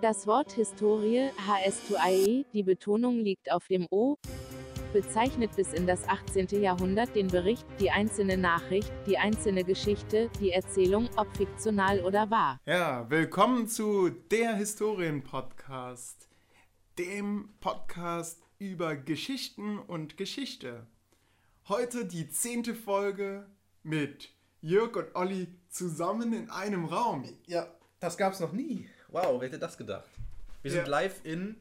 Das Wort Historie, HS2IE, die Betonung liegt auf dem O, bezeichnet bis in das 18. Jahrhundert den Bericht, die einzelne Nachricht, die einzelne Geschichte, die Erzählung, ob fiktional oder wahr. Ja, willkommen zu der Historien-Podcast, dem Podcast über Geschichten und Geschichte. Heute die zehnte Folge mit Jörg und Olli zusammen in einem Raum. Ja, das gab's noch nie. Wow, wer hätte das gedacht? Wir sind Ja. live in,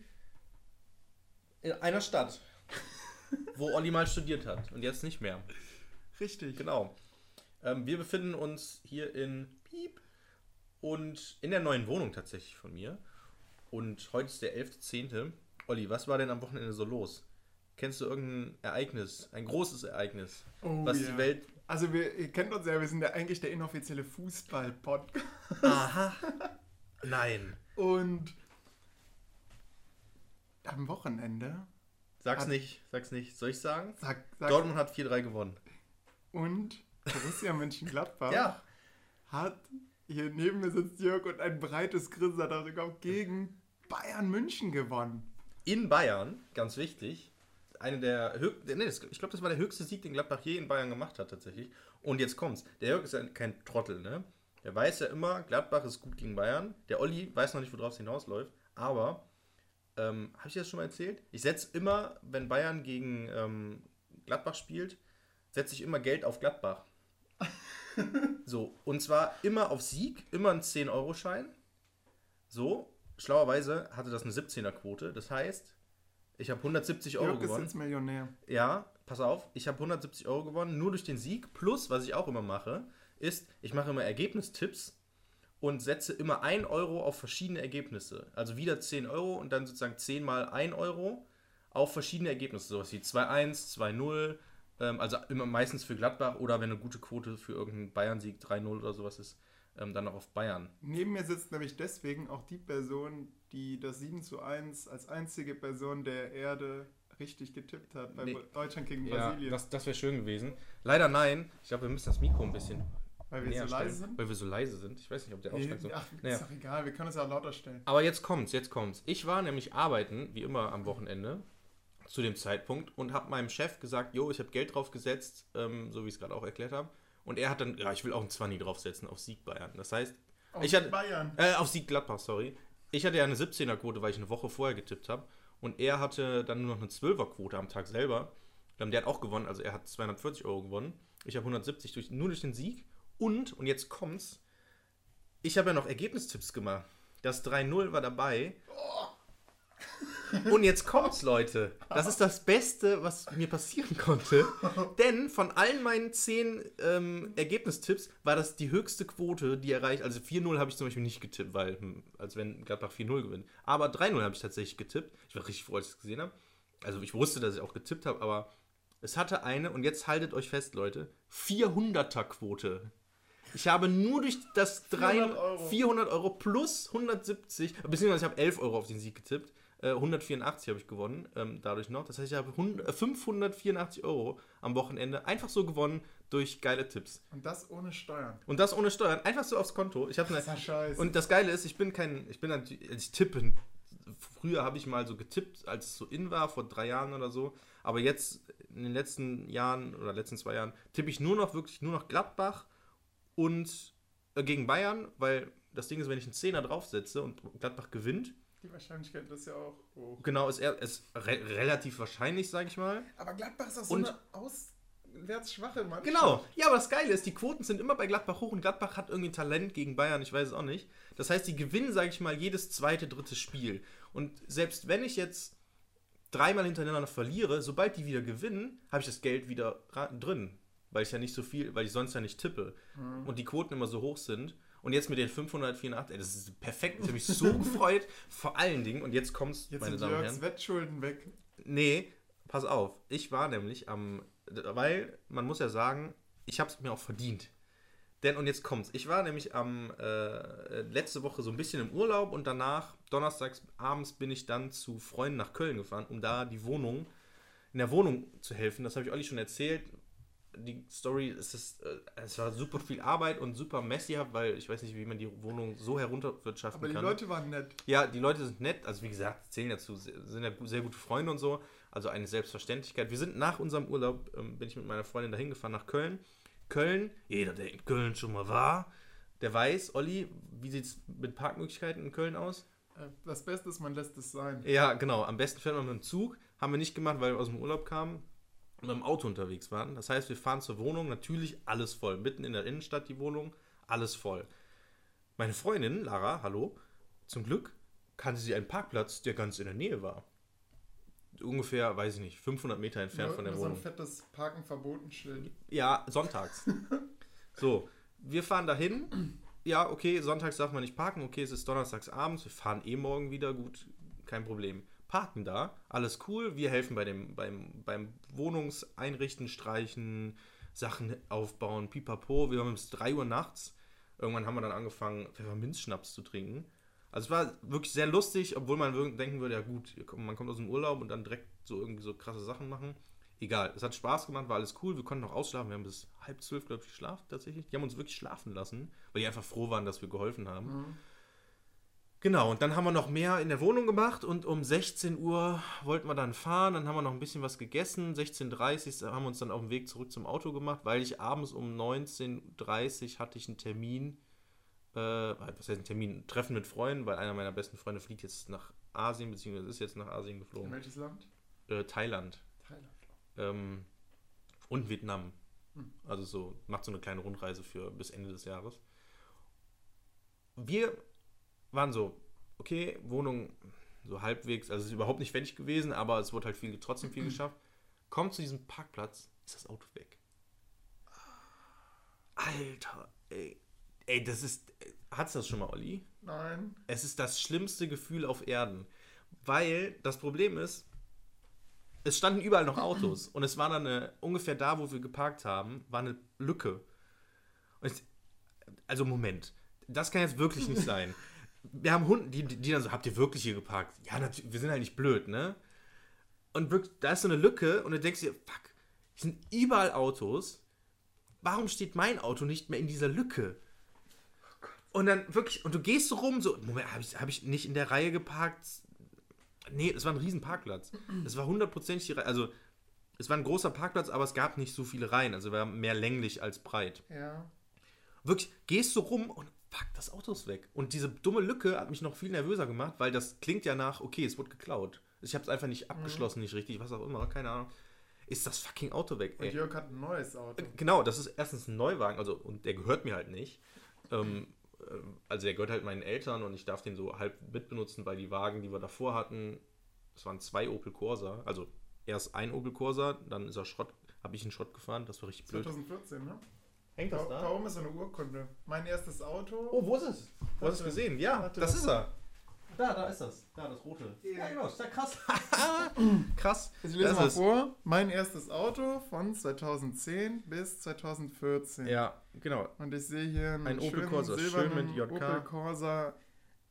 in einer Stadt, wo Olli mal studiert hat und jetzt nicht mehr. Richtig. Genau. Ähm, wir befinden uns hier in Piep und in der neuen Wohnung tatsächlich von mir. Und heute ist der 11.10. Olli, was war denn am Wochenende so los? Kennst du irgendein Ereignis, ein großes Ereignis, Oh, was ja. die Welt... Also wir, ihr kennt uns ja, wir sind ja eigentlich der inoffizielle Fußball-Podcast. Aha. Nein. Und am Wochenende, Sag's Hat- nicht, sag's nicht. Soll ich sagen? sag, sag Dortmund hat 4-3 gewonnen. und Borussia Mönchengladbach Ja. hat, hier neben mir sitzt Jörg und ein breites Grinsen hat sogar gegen Bayern München gewonnen. in Bayern, ganz wichtig, eine der nee, ich glaube, das war der höchste Sieg, den Gladbach je in Bayern gemacht hat, tatsächlich. Und jetzt kommt's. Der Jörg ist ja kein Trottel, ne? Der weiß ja immer, Gladbach ist gut gegen Bayern. Der Olli weiß noch nicht, worauf es hinausläuft. Aber, ähm, habe ich das schon mal erzählt? Ich setze immer, wenn Bayern gegen ähm, Gladbach spielt, setze ich immer Geld auf Gladbach. so, und zwar immer auf Sieg, immer ein 10-Euro-Schein. So, schlauerweise hatte das eine 17er-Quote. Das heißt, ich habe 170 Euro Jörg ist gewonnen. jetzt Millionär. Ja, pass auf, ich habe 170 Euro gewonnen, nur durch den Sieg. Plus, was ich auch immer mache, ist, ich mache immer Ergebnistipps und setze immer 1 Euro auf verschiedene Ergebnisse. Also wieder 10 Euro und dann sozusagen 10 mal 1 Euro auf verschiedene Ergebnisse. Sowas wie 2-1, 2-0, ähm, also immer meistens für Gladbach oder wenn eine gute Quote für irgendeinen Bayern-Sieg 3-0 oder sowas ist, ähm, dann noch auf Bayern. Neben mir sitzt nämlich deswegen auch die Person, die das 7 zu 1 als einzige Person der Erde richtig getippt hat bei Nee. Deutschland gegen Ja, Brasilien. das, das wäre schön gewesen. Leider nein. Ich glaube, wir müssen das Mikro ein bisschen weil wir so leise sind. Weil wir so leise sind. Ich weiß nicht, ob der Nee, Ausschlag so. ach, Naja. ist doch egal, wir können es ja auch lauter stellen. Aber jetzt kommt's, jetzt kommt's. Ich war nämlich arbeiten, wie immer am Wochenende, zu dem Zeitpunkt und habe meinem Chef gesagt, jo, ich habe Geld drauf gesetzt, ähm, so wie ich es gerade auch erklärt habe. Und er hat dann, ja, ich will auch ein 20 draufsetzen auf Sieg Bayern. Das heißt, Aus ich hatte, Bayern. äh, auf Sieg Gladbach, sorry. Ich hatte ja eine 17er-Quote, weil ich eine Woche vorher getippt habe. Und er hatte dann nur noch eine 12er-Quote am Tag selber. Ähm, Der hat auch gewonnen, also er hat 240 Euro gewonnen. Ich habe 170 durch, nur durch den Sieg. Und, und jetzt kommt's, ich habe ja noch Ergebnistipps gemacht. Das 3-0 war dabei. Und jetzt kommt's, Leute. Das ist das Beste, was mir passieren konnte. Denn von allen meinen 10 ähm, Ergebnistipps war das die höchste Quote, die erreicht. Also 4-0 habe ich zum Beispiel nicht getippt, weil, hm, als wenn Gladbach 4-0 gewinnt. Aber 3-0 habe ich tatsächlich getippt. Ich war richtig froh, als ich es gesehen habe. Also ich wusste, dass ich auch getippt habe, aber es hatte eine, und jetzt haltet euch fest, Leute, 400er-Quote. Ich habe nur durch das 3 400 Euro. 400 Euro plus 170, beziehungsweise ich habe 11 Euro auf den Sieg getippt. Äh, 184 habe ich gewonnen, ähm, dadurch noch. Das heißt, ich habe 100, äh, 584 Euro am Wochenende einfach so gewonnen durch geile Tipps. Und das ohne Steuern. Und das ohne Steuern, einfach so aufs Konto. Ich habe ist ja scheiße. und das Geile ist, ich bin kein, ich bin natürlich, ich tippe. Früher habe ich mal so getippt, als es so in war, vor drei Jahren oder so. Aber jetzt, in den letzten Jahren oder letzten zwei Jahren, tippe ich nur noch wirklich nur noch Gladbach und äh, gegen Bayern, weil das Ding ist, wenn ich einen Zehner draufsetze und Gladbach gewinnt, Die Wahrscheinlichkeit ist ja auch hoch. genau, ist er ist re relativ wahrscheinlich, sage ich mal. Aber Gladbach ist auch so Und- eine auswärts schwache Mannschaft. Genau. Ja, aber das Geile ist, die Quoten sind immer bei Gladbach hoch und Gladbach hat irgendwie Talent gegen Bayern, ich weiß es auch nicht. Das heißt, die gewinnen, sage ich mal, jedes zweite, dritte Spiel. Und selbst wenn ich jetzt dreimal hintereinander verliere, sobald die wieder gewinnen, habe ich das Geld wieder drin. Weil ich ja nicht so viel, weil ich sonst ja nicht tippe. Und die Quoten immer so hoch sind. Und jetzt mit den 584, ey, das ist perfekt. Ich habe mich so gefreut. Vor allen Dingen, und jetzt kommt's, Jetzt meine Damen und Herren. Wettschulden weg. Nee, pass auf. Ich war nämlich am. Weil, man muss ja sagen, ich habe es mir auch verdient. Denn, und jetzt kommt's. Ich war nämlich am äh, letzte Woche so ein bisschen im Urlaub und danach, donnerstags abends, bin ich dann zu Freunden nach Köln gefahren, um da die Wohnung, in der Wohnung zu helfen. Das habe ich Olli schon erzählt. Die Story, es, ist, äh, es war super viel Arbeit und super messy, weil ich weiß nicht, wie man die Wohnung so herunterwirtschaften Aber die kann. Leute waren nett. Ja, die Leute sind nett, also wie gesagt, zählen dazu, sind ja sehr gute Freunde und so, also eine Selbstverständlichkeit. Wir sind nach unserem Urlaub, ähm, bin ich mit meiner Freundin dahin gefahren nach Köln. Köln, jeder, der in Köln schon mal war, der weiß, Olli, wie sieht es mit Parkmöglichkeiten in Köln aus? Äh, Das Beste ist, man lässt es sein. Ja, genau, am besten fährt man mit dem Zug. Haben wir nicht gemacht, weil wir aus dem Urlaub kamen mit dem Auto unterwegs waren. Das heißt, wir fahren zur Wohnung, natürlich alles voll. Mitten in der Innenstadt die Wohnung, alles voll. Meine Freundin, Lara, hallo, zum Glück kannte sie einen Parkplatz, der ganz in der Nähe war. Ungefähr, weiß ich nicht, 500 Meter entfernt Nur, von der nur so ein Wohnung. fettes Parken verboten Schild. Ja, sonntags. so, wir fahren dahin. Ja, okay, sonntags darf man nicht parken. Okay, es ist donnerstags abends. Wir fahren eh morgen wieder. Gut, kein Problem. Parken da, alles cool. Wir helfen bei dem, beim, beim Wohnungseinrichten, Streichen, Sachen aufbauen, pipapo. Wir haben bis 3 Uhr nachts. Irgendwann haben wir dann angefangen, Pfefferminzschnaps zu trinken. Also es war wirklich sehr lustig, obwohl man denken würde, ja gut, man kommt aus dem Urlaub und dann direkt so irgendwie so krasse Sachen machen. Egal, es hat Spaß gemacht, war alles cool, wir konnten noch ausschlafen, wir haben bis halb zwölf, glaube ich, geschlafen tatsächlich. Die haben uns wirklich schlafen lassen, weil die einfach froh waren, dass wir geholfen haben. Genau, und dann haben wir noch mehr in der Wohnung gemacht und um 16 Uhr wollten wir dann fahren, dann haben wir noch ein bisschen was gegessen. 16.30 Uhr haben wir uns dann auf dem Weg zurück zum Auto gemacht, weil ich abends um 19.30 Uhr hatte ich einen Termin, äh, was heißt ein Termin, ein Treffen mit Freunden, weil einer meiner besten Freunde fliegt jetzt nach Asien, beziehungsweise ist jetzt nach Asien In geflogen. welches Land? Äh, Thailand Thailand. ähm, und Vietnam. Hm. Also so, macht so eine kleine Rundreise für bis Ende des Jahres. Wir waren so, okay, Wohnung so halbwegs, also es ist überhaupt nicht fertig gewesen, aber es wurde halt viel, trotzdem viel geschafft. Kommt zu diesem Parkplatz, ist das Auto weg. Alter, ey. Ey, das ist. Hat's das schon mal, Olli? Nein. Es ist das schlimmste Gefühl auf Erden. Weil das Problem ist, es standen überall noch Autos und es war dann eine, ungefähr da, wo wir geparkt haben, war eine Lücke. Und es, also Moment, das kann jetzt wirklich nicht sein. Wir haben Hunden, die, die dann so, habt ihr wirklich hier geparkt? Ja, natürlich, wir sind halt nicht blöd, ne? Und wirklich, da ist so eine Lücke und du denkst dir, fuck, hier sind überall Autos. Warum steht mein Auto nicht mehr in dieser Lücke? Und dann wirklich, und du gehst so rum, so, Moment, habe ich, hab ich nicht in der Reihe geparkt? Nee, es war ein riesen Parkplatz. Es war hundertprozentig die Reihe, also es war ein großer Parkplatz, aber es gab nicht so viele Reihen, also war mehr länglich als breit. Ja. Wirklich, gehst so rum und fuck, das Auto ist weg. Und diese dumme Lücke hat mich noch viel nervöser gemacht, weil das klingt ja nach, okay, es wurde geklaut. Ich habe es einfach nicht abgeschlossen, nicht richtig, was auch immer, keine Ahnung. Ist das fucking Auto weg, Und ey. Jörg hat ein neues Auto. Genau, das ist erstens ein Neuwagen, also und der gehört mir halt nicht. Ähm, ähm, also der gehört halt meinen Eltern und ich darf den so halb mitbenutzen, weil die Wagen, die wir davor hatten, das waren zwei Opel Corsa. Also erst ein Opel Corsa, dann ist er Schrott, habe ich einen Schrott gefahren, das war richtig blöd. 2014, ne? Hängt Da, da oben ist so eine Urkunde. Mein erstes Auto. Oh, wo ist es? Du hast es gesehen, ja, Warte. das ist er. Da, da ist das. Da, das rote. Ja. genau, ist ja krass. krass. Ich lese Das mal ist- vor. Mein erstes Auto von 2010 bis 2014. Ja, genau. Und ich sehe hier einen Ein Opel schönen Corsa, schön silbernen mit JK. Opel Corsa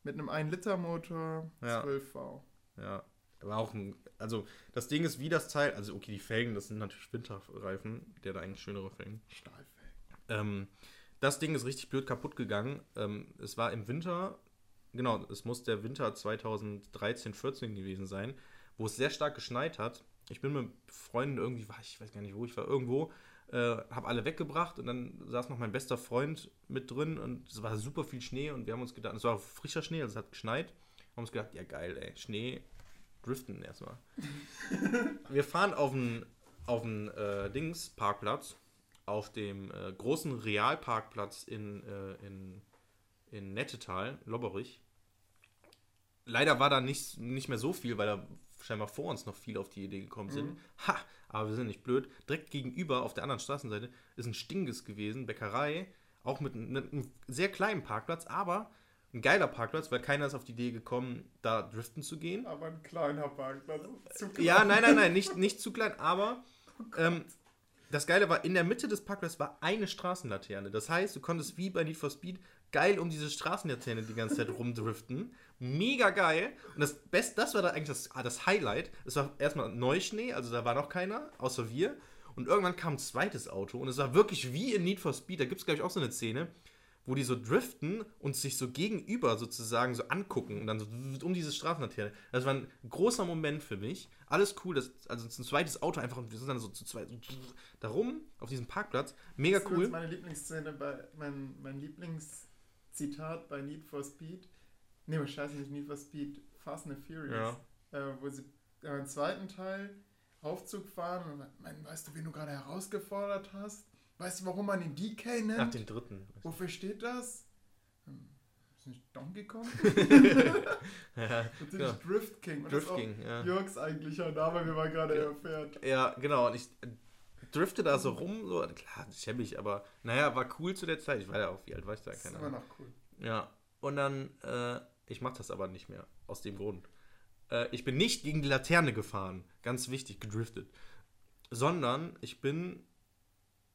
mit einem 1-Liter-Motor, Ja. 12V. Ja, war auch ein. Also, das Ding ist wie das Teil. Also, okay, die Felgen, das sind natürlich Winterreifen. Der hat eigentlich schönere Felgen. Stahlfelgen. Ähm, das Ding ist richtig blöd kaputt gegangen. Ähm, es war im Winter, genau, es muss der Winter 2013, 14 gewesen sein, wo es sehr stark geschneit hat. Ich bin mit Freunden irgendwie, war ich weiß gar nicht, wo ich war, irgendwo, äh, habe alle weggebracht und dann saß noch mein bester Freund mit drin und es war super viel Schnee und wir haben uns gedacht, es war frischer Schnee, also es hat geschneit, haben uns gedacht, ja geil, ey, Schnee, driften erstmal. wir fahren auf den auf den äh, Dings Parkplatz auf dem äh, großen Realparkplatz in, äh, in, in Nettetal, Lobberich. Leider war da nicht, nicht mehr so viel, weil da scheinbar vor uns noch viele auf die Idee gekommen sind. Ha! Aber wir sind nicht blöd. Direkt gegenüber auf der anderen Straßenseite ist ein Stinges gewesen, Bäckerei, auch mit, einem- mit einem sehr kleinen Parkplatz, aber ein geiler Parkplatz, weil keiner ist auf die Idee gekommen, da driften zu gehen. Aber ein kleiner Parkplatz. Zu klein. Ja, nein, nein, nein, nicht, nicht zu klein, aber ähm, das Geile war, in der Mitte des Parkplatzes war eine Straßenlaterne. Das heißt, du konntest wie bei Need for Speed geil um diese Straßenlaterne die ganze Zeit rumdriften. Mega geil. Und das Beste, das war da eigentlich das, ah, das Highlight. Es war erstmal Neuschnee, also da war noch keiner, außer wir. Und irgendwann kam ein zweites Auto und es war wirklich wie in Need for Speed. Da gibt es, glaube ich, auch so eine Szene, wo die so driften und sich so gegenüber sozusagen so angucken und dann so um diese Straßenlaterne. Das war ein großer Moment für mich. Alles cool, das, also ein zweites Auto einfach und wir sind dann so zu zweit darum auf diesem Parkplatz. Mega Das ist cool. meine Lieblingsszene bei mein, mein Lieblingszitat bei Need for Speed. Nee, scheiße, nicht Need for Speed, Fast and the Furious. Ja. Äh, wo sie im zweiten Teil Aufzug fahren und meinen, weißt du, wen du gerade herausgefordert hast? Weißt du, warum man ihn DK nennt? Nach den dritten. Wofür steht das? Hm, ist nicht Donkey Kong? ja, Natürlich Ja. Drift King. Und Drift das ist King, ja. Jörgs eigentlicher Name, wie man gerade Ja. erfährt. Ja, genau. Und ich äh, drifte da so rum, so, klar, schäbig, aber naja, war cool zu der Zeit. Ich war ja auch, wie alt war ich da? Das ist Keine immer Ahnung. noch cool. Ja, und dann, äh, ich mach das aber nicht mehr, aus dem Grund. Äh, ich bin nicht gegen die Laterne gefahren, ganz wichtig, gedriftet, sondern ich bin,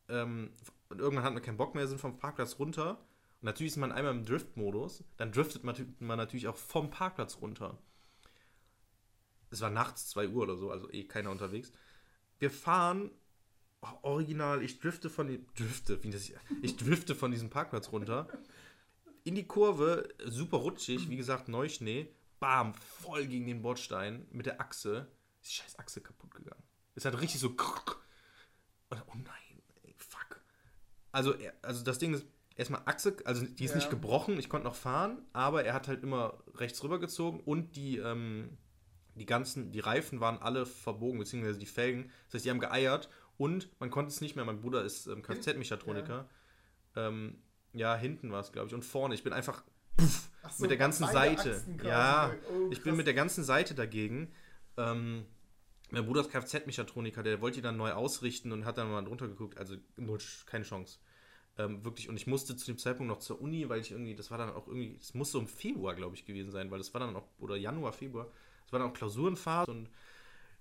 ähm, irgendwann hatten wir keinen Bock mehr, sind vom Parkplatz runter. Und natürlich ist man einmal im Drift-Modus, dann driftet man, man natürlich auch vom Parkplatz runter. Es war nachts 2 Uhr oder so, also eh keiner unterwegs. Wir fahren oh, original, ich drifte von drifte, wie das, ich drifte von diesem Parkplatz runter in die Kurve, super rutschig, wie gesagt, Neuschnee, bam, voll gegen den Bordstein mit der Achse. Ist die scheiß Achse kaputt gegangen. Es hat richtig so. Und, oh nein. Also, also das Ding ist erstmal Achse, also die ist Ja. nicht gebrochen, ich konnte noch fahren, aber er hat halt immer rechts rüber gezogen und die, ähm, die ganzen, die Reifen waren alle verbogen, beziehungsweise die Felgen. Das heißt, die haben geeiert und man konnte es nicht mehr. Mein Bruder ist ähm, Kfz-Mechatroniker. Ähm, ja, hinten war es, glaube ich. Und vorne. Ich bin einfach Ach so, mit der ganzen Seite. Ja, Oh, ich bin mit der ganzen Seite dagegen. Ähm, mein Bruder ist Kfz-Mechatroniker, der wollte die dann neu ausrichten und hat dann mal drunter geguckt. Also null, keine Chance. Ähm, wirklich. Und ich musste zu dem Zeitpunkt noch zur Uni, weil ich irgendwie, das war dann auch irgendwie, das musste im Februar, glaube ich, gewesen sein, weil das war dann auch, oder Januar, Februar, das war dann auch Klausurenphase und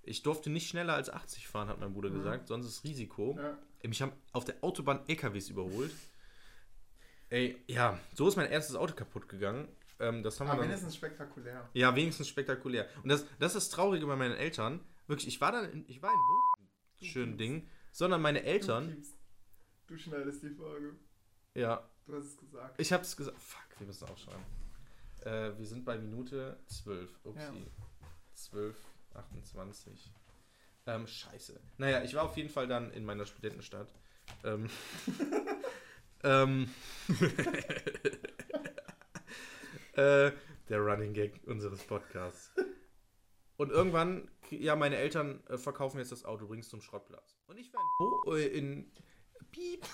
ich durfte nicht schneller als 80 fahren, hat mein Bruder Mhm. gesagt, sonst ist Risiko. Ja. Mich haben auf der Autobahn LKWs überholt. Ey, ja, so ist mein erstes Auto kaputt gegangen. Ähm, das haben wir Aber dann, mindestens spektakulär. ja, wenigstens spektakulär. Und das, das ist das Traurige bei meinen Eltern. Wirklich, ich war dann, in, ich war in Bochum, schönen Ding, sondern meine Du, Eltern, piepst. du schneidest die Folge. ja, Du hast es gesagt. ich hab's gesagt, fuck, wir müssen aufschreiben. Äh, wir sind bei Minute 12, upsi, Ja. 12, 28. Ähm, scheiße. Naja, ich war auf jeden Fall dann in meiner Studentenstadt. Ähm, ähm, äh, der Running Gag unseres Podcasts. Und irgendwann, ja, meine Eltern äh, verkaufen jetzt das Auto, bringst zum Schrottplatz. Und ich war in, Bo äh, in Piep.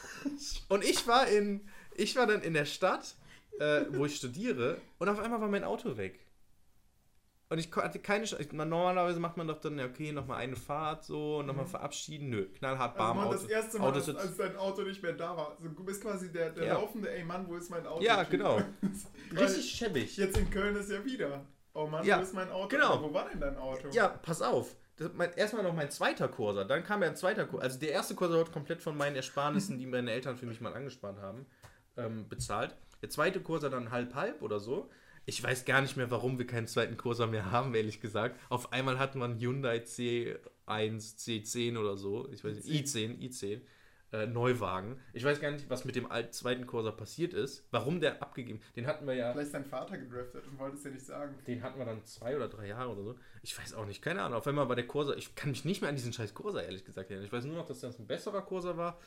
Und ich war in, ich war dann in der Stadt, äh, wo ich studiere, und auf einmal war mein Auto weg. Und ich hatte keine Chance. Normalerweise macht man doch dann, okay, nochmal eine Fahrt so, nochmal verabschieden. Nö, knallhart, Also bam, man, Auto. das erste Mal, Auto als, als dein Auto nicht mehr da war. Also, du bist quasi der, der Ja. laufende, ey Mann, wo ist mein Auto? Ja, genau. Richtig schäbig. Jetzt in Köln ist ja wieder. Oh Mann, Ja, wo ist mein Auto? genau. Wo war denn dein Auto? Ja, pass auf. Mein, erstmal noch mein zweiter Kurser, dann kam ja ein zweiter Kurser. Also der erste Kurser wird komplett von meinen Ersparnissen, die meine Eltern für mich mal angespart haben, ähm, bezahlt. Der zweite Kurser dann halb-halb oder so. Ich weiß gar nicht mehr, warum wir keinen zweiten Kurser mehr haben, ehrlich gesagt. Auf einmal hat man Hyundai C1, C10 oder so. Ich weiß nicht, i10, i10. Äh, Neuwagen. Ich weiß gar nicht, was mit dem alten zweiten Kurser passiert ist. Warum der abgegeben. Den hatten wir ja. Vielleicht ist dein Vater gedriftet und wollte es dir nicht sagen. Den hatten wir dann zwei oder drei Jahre oder so. Ich weiß auch nicht, keine Ahnung. Auf einmal war der Kurser, ich kann mich nicht mehr an diesen scheiß Kurser ehrlich gesagt erinnern. Ich weiß nur noch, dass das ein besserer Kurser war.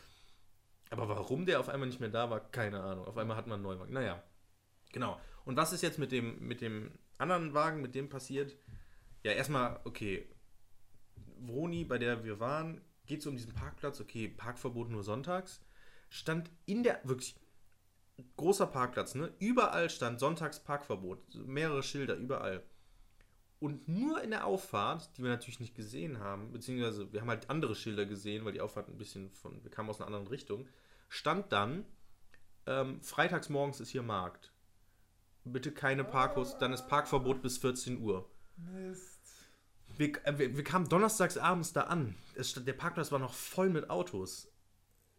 Aber warum der auf einmal nicht mehr da war, keine Ahnung. Auf einmal hat man einen Neuwagen. Naja, genau. Und was ist jetzt mit dem, mit dem anderen Wagen, mit dem passiert? Ja, erstmal, okay. Vroni, bei der wir waren, geht so um diesen Parkplatz. Okay, Parkverbot nur sonntags. Stand in der, wirklich, großer Parkplatz, ne? Überall stand Sonntags Parkverbot. Mehrere Schilder, überall. Und nur in der Auffahrt, die wir natürlich nicht gesehen haben, beziehungsweise wir haben halt andere Schilder gesehen, weil die Auffahrt ein bisschen von, wir kamen aus einer anderen Richtung, stand dann, ähm, freitags morgens ist hier Markt. Bitte keine Parkos, dann ist Parkverbot bis 14 Uhr. Mist. Wir, äh, wir, wir kamen donnerstags abends da an. Es, der Parkplatz war noch voll mit Autos.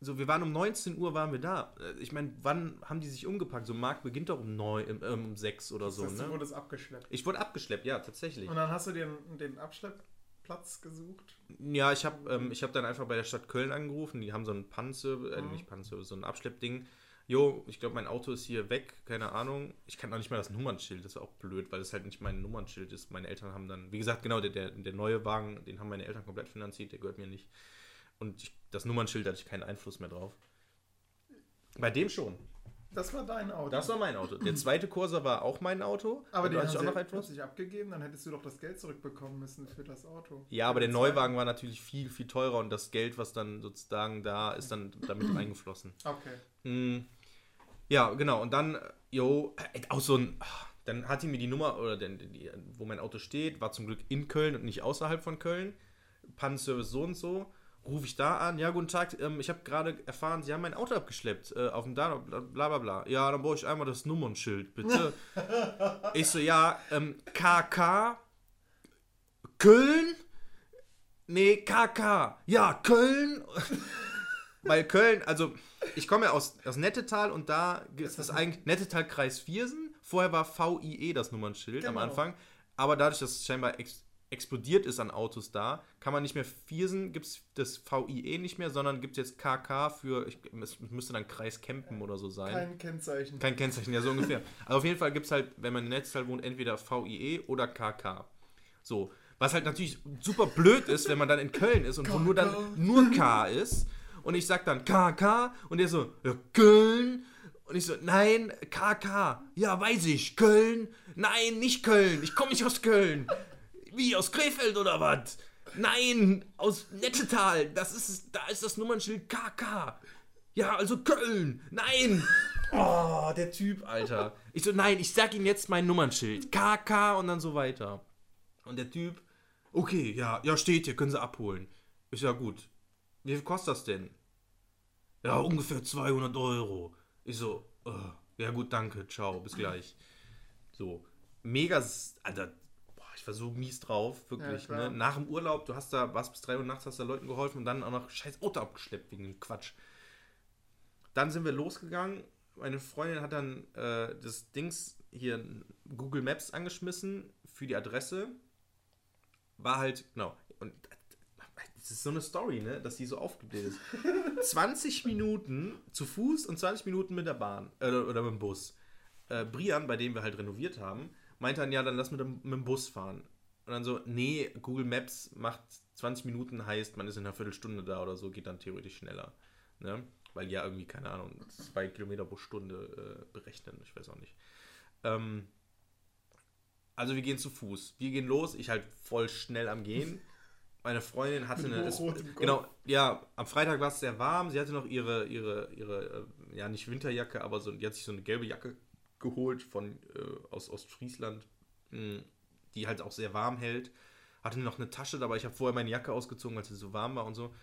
So, wir waren um 19 Uhr waren wir da. Äh, Ich meine, wann haben die sich umgepackt? So, Markt beginnt doch um, 9, ähm, um 6 oder so, das heißt, du ne? wurdest abgeschleppt. Ich wurde abgeschleppt, ja, tatsächlich. Und dann hast du den, den Abschlepp Platz gesucht? Ja, ich habe ähm, ich hab dann einfach bei der Stadt Köln angerufen. Die haben so einen Panzer, äh, Mhm. nicht Panzer, so ein Abschleppding. Jo, ich glaube, mein Auto ist hier weg, keine Ahnung. Ich kann noch nicht mal das Nummernschild, das ist auch blöd, weil das halt nicht mein Nummernschild ist. Meine Eltern haben dann, wie gesagt, genau, der, der, der neue Wagen, den haben meine Eltern komplett finanziert, der gehört mir nicht. Und ich, das Nummernschild hatte ich keinen Einfluss mehr drauf. Bei dem schon. Das war dein Auto. Das war mein Auto. Der zweite Corsa war auch mein Auto. aber den hast auch du noch ja etwas. plötzlich abgegeben, dann hättest du doch das Geld zurückbekommen müssen für das Auto. Ja, aber der. Neuwagen war natürlich viel, viel teurer und das Geld, was dann sozusagen da ist, dann damit eingeflossen. Okay. Hm. Ja, genau. Und dann, äh, jo, äh, auch so ein. ah, Dann hat sie mir die Nummer, oder den, die, wo mein Auto steht, war zum Glück in Köln und nicht außerhalb von Köln. Pannenservice so und so. Rufe ich da an, ja, guten Tag, ähm, ich habe gerade erfahren, Sie haben mein Auto abgeschleppt, äh, auf dem da, bla bla bla. Ja, dann brauche ich einmal das Nummernschild, bitte. ich so, ja, ähm, KK, Köln? Nee, KK, ja, Köln? Weil Köln, also ich komme ja aus, aus Nettetal und da ist das eigentlich Nettetal Kreis Viersen. Vorher war VIE das Nummernschild am Genau. Anfang. Aber dadurch, dass es scheinbar ex explodiert ist an Autos da, kann man nicht mehr Viersen, gibt es das VIE nicht mehr, sondern gibt es jetzt KK für, ich, es müsste dann Kreis Kempen oder so sein. Kein Kennzeichen. Kein Kennzeichen, ja, so ungefähr. Also auf jeden Fall gibt es halt, wenn man in Netzteil wohnt, entweder VIE oder KK. So. Was halt natürlich super blöd ist, wenn man dann in Köln ist und wo nur dann nur K ist. Und ich sag dann KK und der so, ja, Köln. Und ich so, nein, KK. Ja, weiß ich, Köln. Nein, nicht Köln. Ich komme nicht aus Köln. Wie, aus Krefeld oder was? Nein, aus Nettetal. Das ist, da ist das Nummernschild KK. Ja, also Köln. Nein. Oh, der Typ, Alter. Ich so, nein, ich sag ihm jetzt mein Nummernschild. KK und dann so weiter. Und der Typ, okay, ja, ja, steht hier, können Sie abholen. Ich so, ja, gut. Wie viel kostet das denn? Ja, ungefähr 200 Euro. Ich so, äh, ja gut, danke, ciao, bis gleich. So, mega, boah, ich war so mies drauf, wirklich. Ja, ne? Nach dem Urlaub, du hast da, was bis 3 Uhr nachts, hast da Leuten geholfen und dann auch noch scheiß Auto abgeschleppt wegen dem Quatsch. Dann sind wir losgegangen. Meine Freundin hat dann äh, das Dings hier Google Maps angeschmissen für die Adresse. War halt, genau. Und das ist so eine Story, ne, dass die so aufgebläht ist. 20 Minuten zu Fuß und 20 Minuten mit der Bahn äh, oder mit dem Bus. Äh, Brian, bei dem wir halt renoviert haben, meinte dann, ja, dann lass mit dem, mit dem Bus fahren. Und dann so, nee, Google Maps macht 20 Minuten, heißt, man ist in einer Viertelstunde da oder so, geht dann theoretisch schneller. Ne? Weil ja irgendwie, keine Ahnung, zwei Kilometer pro Stunde äh, berechnen, ich weiß auch nicht. Ähm, also wir gehen zu Fuß. Wir gehen los, ich halt voll schnell am Gehen. Meine Freundin hatte eine. Kopf. Genau, ja, am Freitag war es sehr warm. Sie hatte noch ihre, ihre, ihre, äh, ja, nicht Winterjacke, aber so, die hat sich so eine gelbe Jacke geholt von äh, aus Ostfriesland, mh, die halt auch sehr warm hält. Hatte noch eine Tasche dabei. Ich habe vorher meine Jacke ausgezogen, weil sie so warm war und so.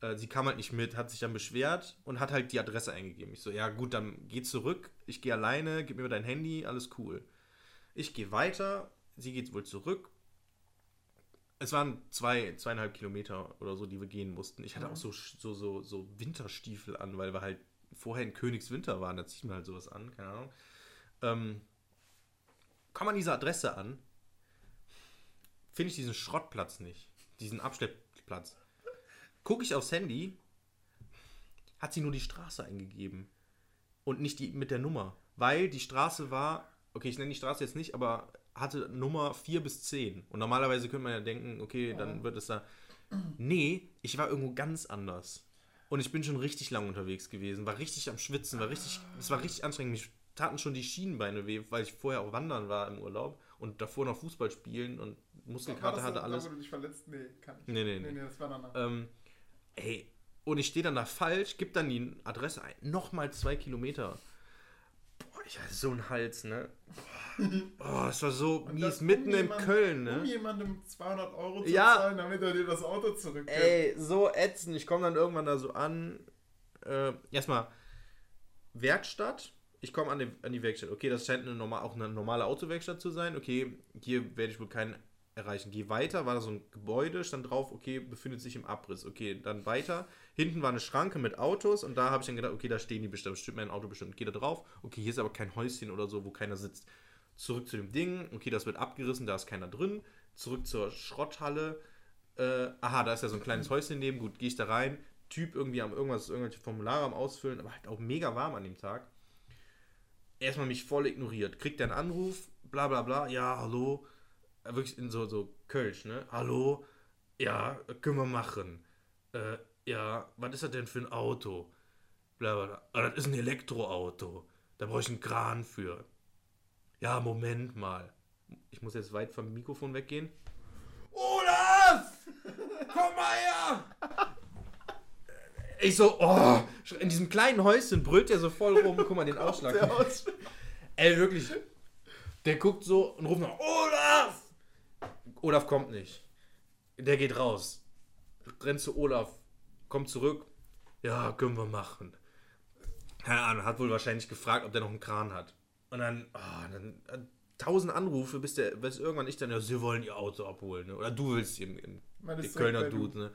Äh, sie kam halt nicht mit, hat sich dann beschwert und hat halt die Adresse eingegeben. Ich so, ja gut, dann geh zurück. Ich gehe alleine, gib mir dein Handy, alles cool. Ich gehe weiter, sie geht wohl zurück. Es waren zwei, zweieinhalb Kilometer oder so, die wir gehen mussten. Ich hatte auch so, so, so, so Winterstiefel an, weil wir halt vorher in Königswinter waren. Da zieht man halt sowas an, keine Ahnung. Ähm, komm an diese Adresse an, finde ich diesen Schrottplatz nicht. Diesen Abschleppplatz. Gucke ich aufs Handy, hat sie nur die Straße eingegeben. Und nicht die mit der Nummer. Weil die Straße war, okay, ich nenne die Straße jetzt nicht, aber hatte Nummer 4 bis 10. Und normalerweise könnte man ja denken, okay, dann wird es da. Nee, ich war irgendwo ganz anders. Und ich bin schon richtig lang unterwegs gewesen, war richtig am Schwitzen, war richtig, es war richtig anstrengend. Mich taten schon die Schienenbeine weh, weil ich vorher auch wandern war im Urlaub und davor noch Fußball spielen und Muskelkater hatte alles. Da, wo du dich verletzt? Nee, kann ich. Nee, nee, nee, nee. nee das war danach. Ähm, ey, und ich stehe dann da falsch, gib dann die Adresse ein. Nochmal zwei Kilometer. Boah, ich hatte so einen Hals, ne? Boah, es war so Und mies, das, um mitten in jemand- Köln, ne? Um jemandem 200 Euro zu Ja. zahlen, damit er dir das Auto zurückgibt. Ey, so ätzend. Ich komme dann irgendwann da so an. Äh, erstmal Werkstatt. Ich komme an, die- an die Werkstatt. Okay, das scheint eine normal, auch eine normale Autowerkstatt zu sein. Okay, hier werde ich wohl keinen erreichen. Geh weiter, war da so ein Gebäude, stand drauf, okay, befindet sich im Abriss. Okay, dann weiter. Hinten war eine Schranke mit Autos und da habe ich dann gedacht, okay, da stehen die bestimmt, stimmt mein Auto bestimmt. Geh da drauf. Okay, hier ist aber kein Häuschen oder so, wo keiner sitzt. Zurück zu dem Ding. Okay, das wird abgerissen, da ist keiner drin. Zurück zur Schrotthalle. Äh, aha, da ist ja so ein kleines Häuschen neben. Gut, gehe ich da rein. Typ irgendwie am irgendwas, irgendwelche Formulare am Ausfüllen, aber halt auch mega warm an dem Tag. Erstmal mich voll ignoriert. Kriegt er einen Anruf, bla bla bla. Ja, hallo. Äh, Wirklich in so, so Kölsch, ne? Hallo. Ja, können wir machen. Äh, ja, was ist das denn für ein Auto? Bla bla bla. Ah, das ist ein Elektroauto. Da brauche ich einen Kran für. Ja, Moment mal. Ich muss jetzt weit vom Mikrofon weggehen. Olaf! Komm mal her! Ich so, oh, in diesem kleinen Häuschen brüllt er so voll rum. Guck mal, den Ausschlag. Der Aus Ey, wirklich. Der guckt so und ruft noch, Olaf! Olaf kommt nicht. Der geht raus. Rennt zu Olaf. Kommt zurück. Ja, können wir machen. Keine Ahnung, hat wohl wahrscheinlich gefragt, ob der noch einen Kran hat. Und dann, ah, dann tausend Anrufe, bis der, bis irgendwann ich dann, ja, sie wollen ihr Auto abholen, ne? Oder du willst im, im Kölner. Dude, ne?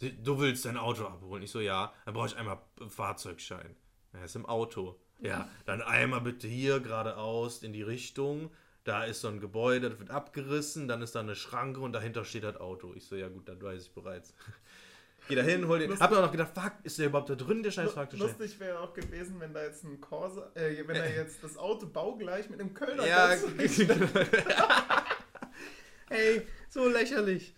Du willst dein Auto abholen. Ich so, ja, dann brauche ich einmal Fahrzeugschein. Er ist im Auto. Ja, dann einmal bitte hier geradeaus in die Richtung. Da ist so ein Gebäude, das wird abgerissen, dann ist da eine Schranke und dahinter steht das Auto. Ich so, ja gut, dann weiß ich bereits. Geh da hin, hol den. Hab mir auch noch gedacht, fuck, ist der überhaupt da drin, der scheiß Fahrzeugschein? Lustig wäre auch gewesen, wenn da jetzt ein Corsa, äh, wenn er jetzt das Auto baugleich mit einem Kölner Ja, Ey, so lächerlich.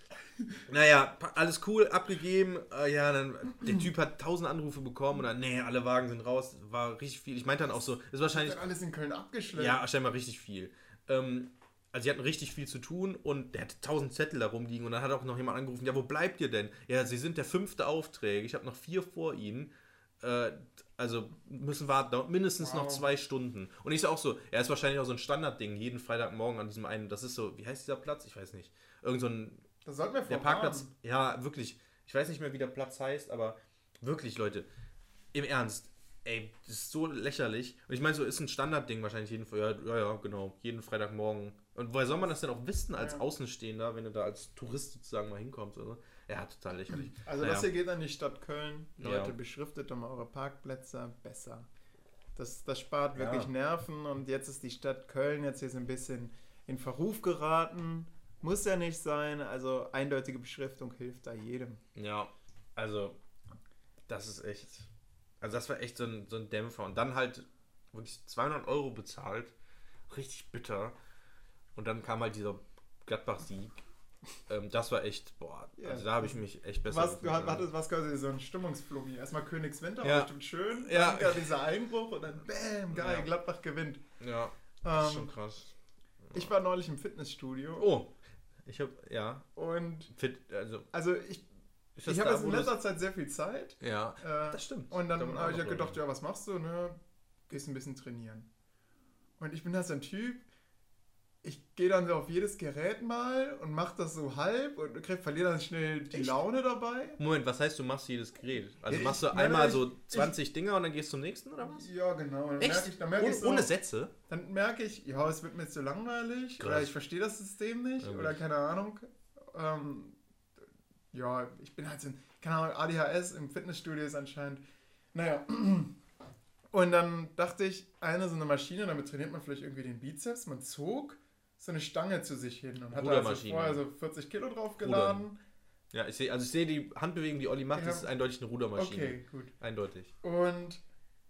Naja, alles cool, abgegeben. Äh, ja, dann, der Typ hat tausend Anrufe bekommen und dann, nee, alle Wagen sind raus. War richtig viel. Ich meinte dann auch so, ist wahrscheinlich, Wird alles in Köln abgeschleppt. ja, scheinbar richtig viel. Ähm, also, die hatten richtig viel zu tun und der hatte tausend Zettel da rumliegen und dann hat auch noch jemand angerufen, ja, wo bleibt ihr denn? Ja, sie sind der fünfte Aufträge. Ich habe noch vier vor ihnen. Äh, also müssen warten, mindestens noch Wow. zwei Stunden. Und ich so auch so, er ist wahrscheinlich auch so ein Standardding, jeden Freitagmorgen an diesem einen, das ist so, wie heißt dieser Platz? Ich weiß nicht. Irgend so ein, Das sollten wir der. Parkplatz, ja, wirklich. Ich weiß nicht mehr, wie der Platz heißt, aber wirklich, Leute, im Ernst, ey, das ist so lächerlich. Und ich meine, so ist ein Standardding wahrscheinlich jeden, ja, ja, ja, genau, jeden Freitagmorgen. Und woher soll man das denn auch wissen als Ja. Außenstehender, wenn du da als Tourist sozusagen mal hinkommst? Oder? so? Ja, total lächerlich. Also Naja. das hier geht an die Stadt Köln. Ja. Leute, beschriftet doch mal eure Parkplätze besser. Das, das spart Ja. wirklich Nerven und jetzt ist die Stadt Köln jetzt hier so ein bisschen in Verruf geraten. Muss ja nicht sein, also eindeutige Beschriftung hilft da jedem. Ja, also, das ist echt. Also, das war echt so ein, so ein Dämpfer. Und dann halt wirklich 200 Euro bezahlt. Richtig bitter. Und dann kam halt dieser Gladbach-Sieg. Ähm, das war echt, boah, Ja. also da habe ich mich echt besser Was, du hattest was quasi so ein Stimmungsflummi. Erstmal Königswinter, Ja. bestimmt schön. Ja. Dann dieser Einbruch und dann bam, geil, Ja. Gladbach gewinnt. Ja, das ist Ähm, schon krass. ich war neulich im Fitnessstudio Oh, ich habe, ja, und fit, also, also ich, ich habe jetzt in letzter Zeit sehr viel Zeit. Ja, Äh, das stimmt. Und Da dann habe ich ja gedacht, Leute. ja, was machst du? Ne? Gehst ein bisschen trainieren. Und ich bin da so ein Typ, ich gehe dann so auf jedes Gerät mal und mache das so halb und verliere dann schnell die Echt? Laune dabei. Moment, was heißt, du machst jedes Gerät? Also Ja, machst du ich- einmal nein, so ich- 20 Dinger und dann gehst du zum nächsten, oder was? Ja, genau. Dann Echt? merke ich, dann merke ohne, ich so, ohne Sätze? dann merke ich, ja, es wird mir zu langweilig Krass. oder ich verstehe das System nicht Ja, oder keine Ahnung. Ähm, ja, ich bin halt so ein, keine Ahnung, ADHS im Fitnessstudio ist anscheinend. Naja. Und dann dachte ich, eine so eine Maschine, damit trainiert man vielleicht irgendwie den Bizeps. Man zog so eine Stange zu sich hin und hat da also vorher so 40 Kilo drauf geladen. Ja, ich sehe, also ich sehe die Handbewegung, die Olli macht, Ja. das ist eindeutig eine Rudermaschine. Okay, gut. Eindeutig. Und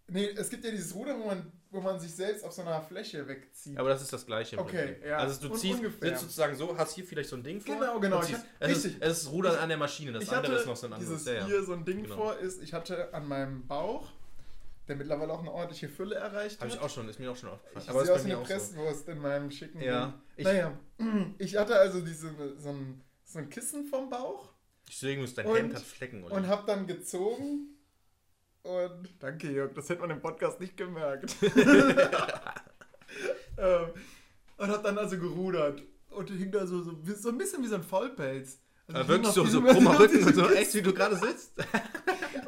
nee, es gibt ja dieses Ruder, wo man, wo man sich selbst auf so einer Fläche wegzieht. Aber das ist das gleiche. im Okay, Prinzip. ja. Also du ziehst, ungefähr. sitzt sozusagen so, hast hier vielleicht so ein Ding vor. Genau, genau. Ich ziehst. hab- Es, ist, richtig. es ist Rudern an der Maschine, das ich andere ist noch so ein anderes. dieses Ja, ja. hier so ein Ding Genau. vor ist, ich hatte an meinem Bauch, der mittlerweile auch eine ordentliche Fülle erreicht Habe hat. ich auch schon, ist mir auch schon aufgefallen. Ich Aber sehe aus wie eine auch so. Presswurst in meinem schicken Ja, ich- naja, ich hatte also diese, so, ein, so ein Kissen vom Bauch Deswegen ist dein Und- Hemd hat Flecken. Olli. und habe dann gezogen und danke Jörg, das hätte man im Podcast nicht gemerkt. ähm, und habe dann also gerudert und hing da so, so, so ein bisschen wie so ein Vollpelz. Also wirklich so, so krummer Rücken und so, echt wie du gerade sitzt.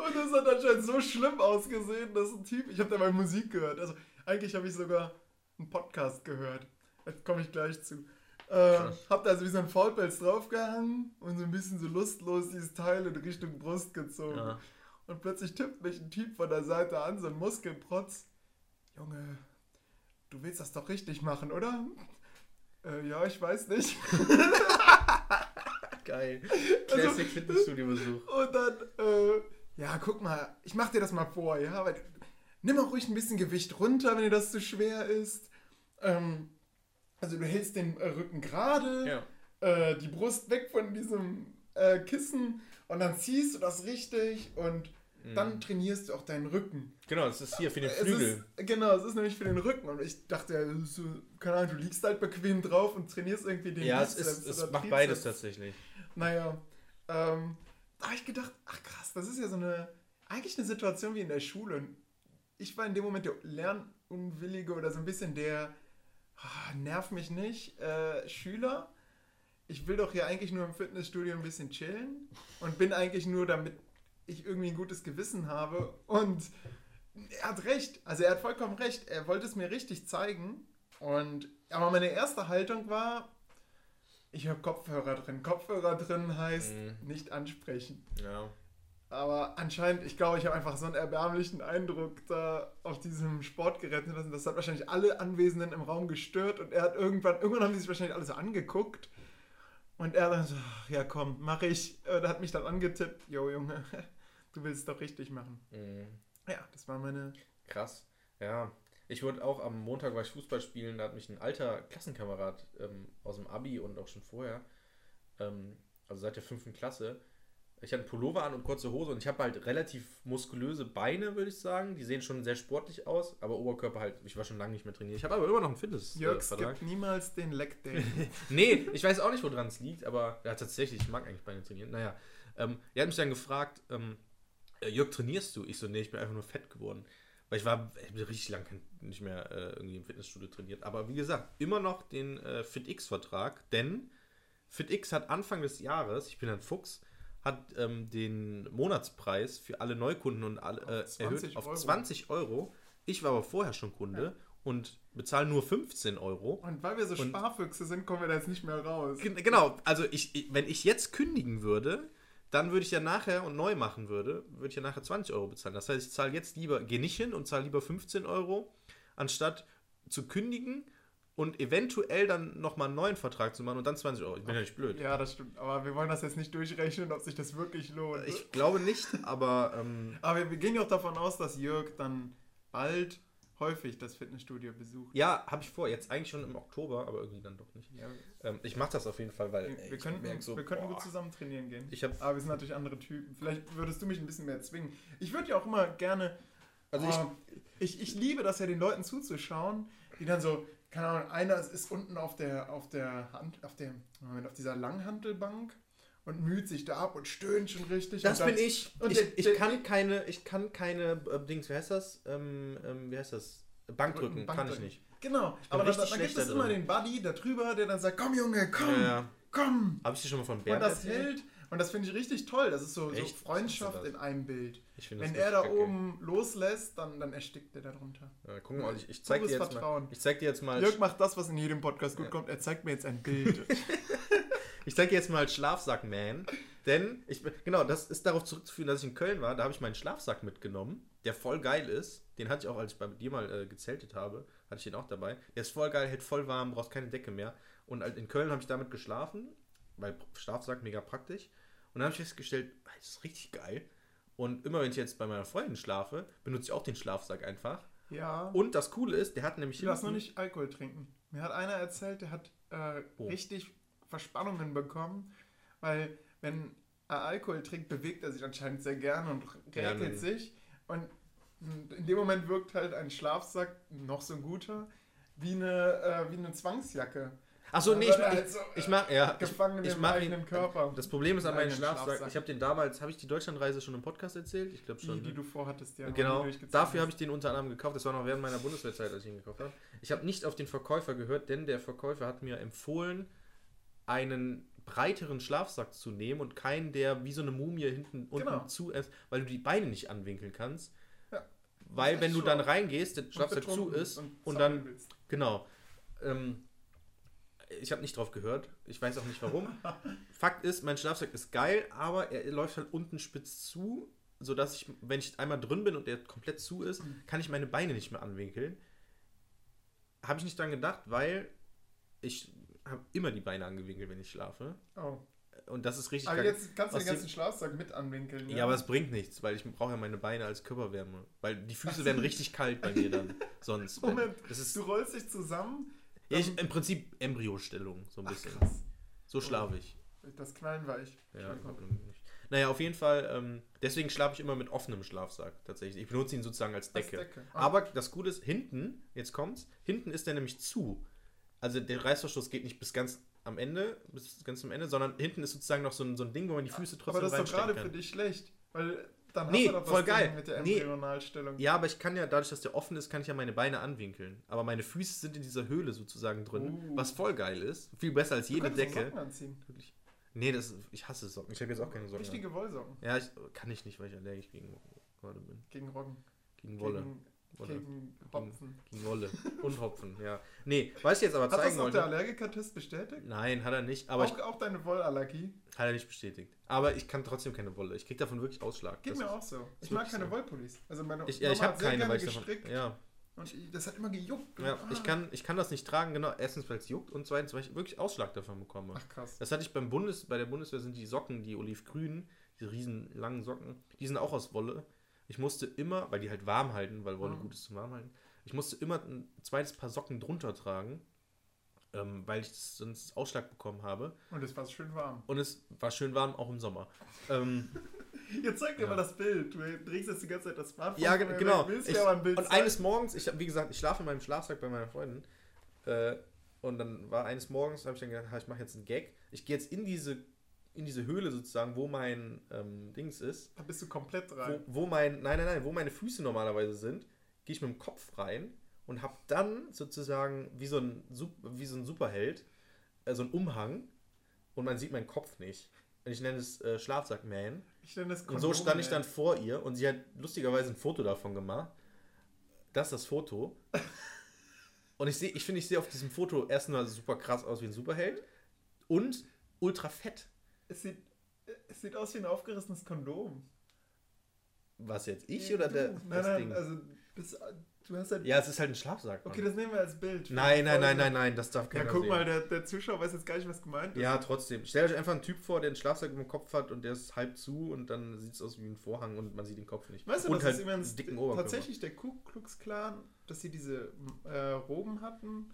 Und das hat anscheinend so schlimm ausgesehen, dass ein Typ, ich habe dabei Musik gehört. Also eigentlich habe ich sogar einen Podcast gehört. Da komme ich gleich zu. Äh, hab da also wie so ein Faulpelz draufgehangen und so ein bisschen so lustlos dieses Teil in Richtung Brust gezogen. Ja. Und plötzlich tippt mich ein Typ von der Seite an, so ein Muskelprotz. Junge, du willst das doch richtig machen, oder? Äh, ja, ich weiß nicht. Geil. Also, Classic Fitnessstudio-Besuch. Und dann, äh, ja, guck mal, ich mach dir das mal vor, ja, weil nimm auch ruhig ein bisschen Gewicht runter, wenn dir das zu schwer ist. Ähm, also du hältst den äh, Rücken gerade, Ja. äh, die Brust weg von diesem äh, Kissen und dann ziehst du das richtig und dann trainierst du auch deinen Rücken. Genau, das ist hier für den Es Flügel. Ist, genau, es ist nämlich für den Rücken. Und ich dachte, so, keine Ahnung, du liegst halt bequem drauf und trainierst irgendwie den Ja, es, Bizeps ist, es macht Trizeps. beides tatsächlich. Naja, ähm, da habe ich gedacht, ach krass, das ist ja so eine, eigentlich eine Situation wie in der Schule. Und ich war in dem Moment der Lernunwillige oder so ein bisschen der, ah, nerv mich nicht, äh, Schüler. Ich will doch hier eigentlich nur im Fitnessstudio ein bisschen chillen und bin eigentlich nur, damit ich irgendwie ein gutes Gewissen habe. Und er hat recht, also er hat vollkommen recht. Er wollte es mir richtig zeigen. Und aber meine erste Haltung war, ich habe Kopfhörer drin. Kopfhörer drin heißt Mhm. nicht ansprechen. Ja. Aber anscheinend, ich glaube, ich habe einfach so einen erbärmlichen Eindruck da auf diesem Sportgerät hinterlassen. Das hat wahrscheinlich alle Anwesenden im Raum gestört und er hat irgendwann, irgendwann haben die sich wahrscheinlich alle so angeguckt. Und er dann so, ach, ja komm, mach ich. Und er hat mich dann angetippt, jo Junge, du willst es doch richtig machen. Mhm. Ja, das war meine. Krass. Ja. Ich wurde auch am Montag war ich Fußball spielen, da hat mich ein alter Klassenkamerad ähm, aus dem Abi und auch schon vorher, ähm, also seit der fünften Klasse, ich hatte einen Pullover an und kurze Hose und ich habe halt relativ muskulöse Beine, würde ich sagen. Die sehen schon sehr sportlich aus, aber Oberkörper halt, ich war schon lange nicht mehr trainiert. Ich habe aber immer noch einen Jörg Fitnessvertrag. skippt niemals den Leg Day. nee, ich weiß auch nicht, woran es liegt, aber ja, tatsächlich, ich mag eigentlich Beine trainieren. Naja, ähm, er hat mich dann gefragt, ähm, äh, Jörg, trainierst du? Ich so, nee, ich bin einfach nur fett geworden. Weil ich war ich richtig lange nicht mehr äh, irgendwie im Fitnessstudio trainiert. Aber wie gesagt, immer noch den äh, FitX-Vertrag, denn FitX hat Anfang des Jahres, ich bin ein Fuchs, hat ähm, den Monatspreis für alle Neukunden und alle, äh, Auf 20 erhöht auf Euro. 20 Euro. Ich war aber vorher schon Kunde und bezahle nur 15 Euro. Und weil wir so Und- Sparfüchse sind, kommen wir da jetzt nicht mehr raus. Gen- Genau, also ich, ich, wenn ich jetzt kündigen würde, dann würde ich ja nachher und neu machen würde, würde ich ja nachher 20 Euro bezahlen. Das heißt, ich zahle jetzt lieber, gehe nicht hin und zahle lieber 15 Euro, anstatt zu kündigen und eventuell dann nochmal einen neuen Vertrag zu machen und dann 20 Euro. Ich bin ja nicht blöd. Ja, das stimmt. Aber wir wollen das jetzt nicht durchrechnen, ob sich das wirklich lohnt. Ich glaube nicht, aber ähm, Aber wir, gehen ja auch davon aus, dass Jörg dann bald häufig das Fitnessstudio besucht. ja, habe ich vor. Jetzt eigentlich schon im Oktober, aber irgendwie dann doch nicht. Ja, Ähm, ich mache das auf jeden Fall, weil wir, ey, wir, ich könnten, so, wir könnten boah, gut zusammen trainieren gehen. Ich hab- Aber wir sind natürlich andere Typen. Vielleicht würdest du mich ein bisschen mehr zwingen. Ich würde ja auch immer gerne. Also oh, ich, ich liebe das ja, den Leuten zuzuschauen, die dann so, keine Ahnung, einer ist unten auf der, auf der Hand, auf der, Moment, auf dieser Langhantelbank und müht sich da ab und stöhnt schon richtig. Das und bin ich. und ich, der- ich der- kann keine, ich kann keine äh, Dings, wie heißt das? Ähm, ähm, wie heißt das? Bankdrücken, kann ich nicht. Genau, aber dann, dann gibt es immer den Buddy da drüber, der dann sagt, komm Junge, komm, Ja, ja. komm. Habe ich dir schon mal von Und Bernd das erzählt? hält. Und das finde ich richtig toll. Das ist so, so Echt? Freundschaft in einem Bild. Wenn er da oben loslässt, dann, dann erstickt er darunter. Ja, guck mal, ich, ich zeig dir jetzt mal. Ich zeig dir jetzt mal. Jörg macht das, was in jedem Podcast gut kommt. Er zeigt mir jetzt ein Bild. Ich zeig dir jetzt mal Schlafsack-Man. Denn, ich, genau, das ist darauf zurückzuführen, dass ich in Köln war. Da habe ich meinen Schlafsack mitgenommen, der voll geil ist. Den hatte ich auch, als ich bei dir mal äh, gezeltet habe, hatte ich den auch dabei. Der ist voll geil, hält voll warm, brauchst keine Decke mehr. Und halt in Köln habe ich damit geschlafen, weil Schlafsack mega praktisch. Und dann habe ich festgestellt, das ist richtig geil. Und immer wenn ich jetzt bei meiner Freundin schlafe, benutze ich auch den Schlafsack einfach. ja. Und das Coole ist, der hat nämlich Du darfst nur hinten- nicht Alkohol trinken. Mir hat einer erzählt, der hat äh, Oh. richtig Verspannungen bekommen, weil wenn er Alkohol trinkt, bewegt er sich anscheinend sehr gerne und Ja, räkelt ne. sich. Und in dem Moment wirkt halt ein Schlafsack, noch so ein guter, wie eine, äh, wie eine Zwangsjacke. Achso, nee, ich, ich, halt so, ich mach, ja, gefangen ich, ich im mach ihn, Körper. Das Problem ist an meinem Schlafsack, ich habe den damals, habe ich die Deutschlandreise schon im Podcast erzählt? Ich glaube Die, schon. die ne? du vorhattest, ja. genau, die dafür habe ich den unter anderem gekauft. Das war noch während meiner Bundeswehrzeit, als ich ihn gekauft habe. Ich habe nicht auf den Verkäufer gehört, denn der Verkäufer hat mir empfohlen, einen breiteren Schlafsack zu nehmen und keinen, der wie so eine Mumie hinten unten Genau. zu ist, weil du die Beine nicht anwinkeln kannst. Ja. Weil wenn du dann reingehst, der Und Schlafsack zu ist und, zappeln dann willst. Genau. Ähm, ich habe nicht drauf gehört. Ich weiß auch nicht warum. Fakt ist, mein Schlafsack ist geil, aber er läuft halt unten spitz zu, sodass ich, wenn ich einmal drin bin und der komplett zu ist, kann ich meine Beine nicht mehr anwinkeln. Habe ich nicht dran gedacht, weil ich habe immer die Beine angewinkelt, wenn ich schlafe. Oh. Und das ist richtig Aber jetzt kannst du den ganzen Schlafsack mit anwinkeln. Ja, aber es bringt nichts, weil ich brauche ja meine Beine als Körperwärme. Weil die Füße werden richtig kalt bei mir dann. Sonst. Moment, Das ist du rollst dich zusammen. Ja, ich, im Prinzip Embryostellung, so ein Ach, bisschen. krass. So schlafe ich. Das Knallen war ich. Ja, naja, auf jeden Fall, ähm, deswegen schlafe ich immer mit offenem Schlafsack tatsächlich. Ich benutze ihn sozusagen als Als Decke. Decke. Ah. Aber das Gute ist, hinten, jetzt kommt's, hinten ist der nämlich zu. Also der Reißverschluss geht nicht bis ganz am Ende, bis ganz zum Ende, sondern hinten ist sozusagen noch so ein, so ein Ding, wo man die Füße Aber trotzdem das ist doch gerade kann. für dich schlecht. Weil dann Nee, hast du doch voll geil. mit der Nee. Embryonalstellung. Ja, aber ich kann ja, dadurch, dass der offen ist, kann ich ja meine Beine anwinkeln. Aber meine Füße sind in dieser Höhle sozusagen drin, Oh. was voll geil ist. Viel besser als Du jede auch Decke. Socken anziehen. Wirklich. Nee, das, ich hasse Socken. Ich habe jetzt auch keine Socken. Richtige Wollsocken. Ja, ich, kann ich nicht, weil ich allergisch gegen Wolle bin. Gegen Roggen. Gegen Wolle. Gegen, Wolle. gegen Hopfen. Gegen Wolle. Und Hopfen, ja. Nee, was ich jetzt aber Hat das zeigen noch der wollte. Allergiker-Test bestätigt? Nein, hat er nicht. Aber auch, auch deine Wollallergie? ich, hat er nicht bestätigt. Aber ich kann trotzdem keine Wolle. Ich krieg davon wirklich Ausschlag. Geht Das mir ist- auch so. Ich mag keine so. Wollpullis. Also meine Ich, ja, ich Mama habe hat sehr keine, weil ich davon. gestrickt Ja, und ich, das hat immer gejuckt. ja Ah. ich, kann, ich kann das nicht tragen, genau. Erstens, weil es juckt und zweitens, weil ich wirklich Ausschlag davon bekomme. Ach krass. Das hatte ich beim Bundes, bei der Bundeswehr sind die Socken, die olivgrünen, diese riesen langen Socken, die sind auch aus Wolle. Ich musste immer, weil die halt warm halten, weil Wolle Mhm. gut ist zum warm halten, ich musste immer ein zweites Paar Socken drunter tragen, ähm, weil ich sonst Ausschlag bekommen habe. Und es war schön warm. Und es war schön warm, auch im Sommer. ähm, Jetzt zeig dir Ja. mal das Bild. Du drehst jetzt die ganze Zeit das Smartphone. ja, genau. Willst Ich, aber ein Bild und zeigen? eines Morgens, ich wie gesagt, ich schlafe in meinem Schlafsack bei meiner Freundin. Äh, und dann war eines Morgens, habe ich dann gedacht, ich mache jetzt einen Gag. Ich gehe jetzt in diese, in diese Höhle sozusagen, wo mein ähm, Dings ist. Da bist du komplett Wo, rein. wo mein, nein, nein, nein, wo meine Füße normalerweise sind, gehe ich mit dem Kopf rein und habe dann sozusagen wie so ein, wie so ein Superheld äh, so einen Umhang und man sieht meinen Kopf nicht. Und ich nenne es äh, Schlafsack-Man. Ich nenne das Und so Kondom, stand ich dann vor ihr und sie hat lustigerweise ein Foto davon gemacht. Das ist das Foto. Und ich sehe, ich finde, ich sehe auf diesem Foto erstmal super krass aus wie ein Superheld und ultra fett. Es sieht, es sieht aus wie ein aufgerissenes Kondom. Was jetzt? Ich oder der, Nein, das nein, Ding? also das, du hast halt. ja, es ist halt ein Schlafsack. Mann. Okay, das nehmen wir als Bild. nein, nein, nein, nein, nein, das darf Ja, keiner guck sehen. mal, der, der Zuschauer weiß jetzt gar nicht, was gemeint ist. Ja, trotzdem. Stellt euch einfach einen Typ vor, der einen Schlafsack im Kopf hat und der ist halb zu und dann sieht es aus wie ein Vorhang und man sieht den Kopf nicht. Weißt du, und das halt ist übrigens einen dicken Oberkörper. tatsächlich der Ku Klux Klan, dass sie diese äh, Roben hatten,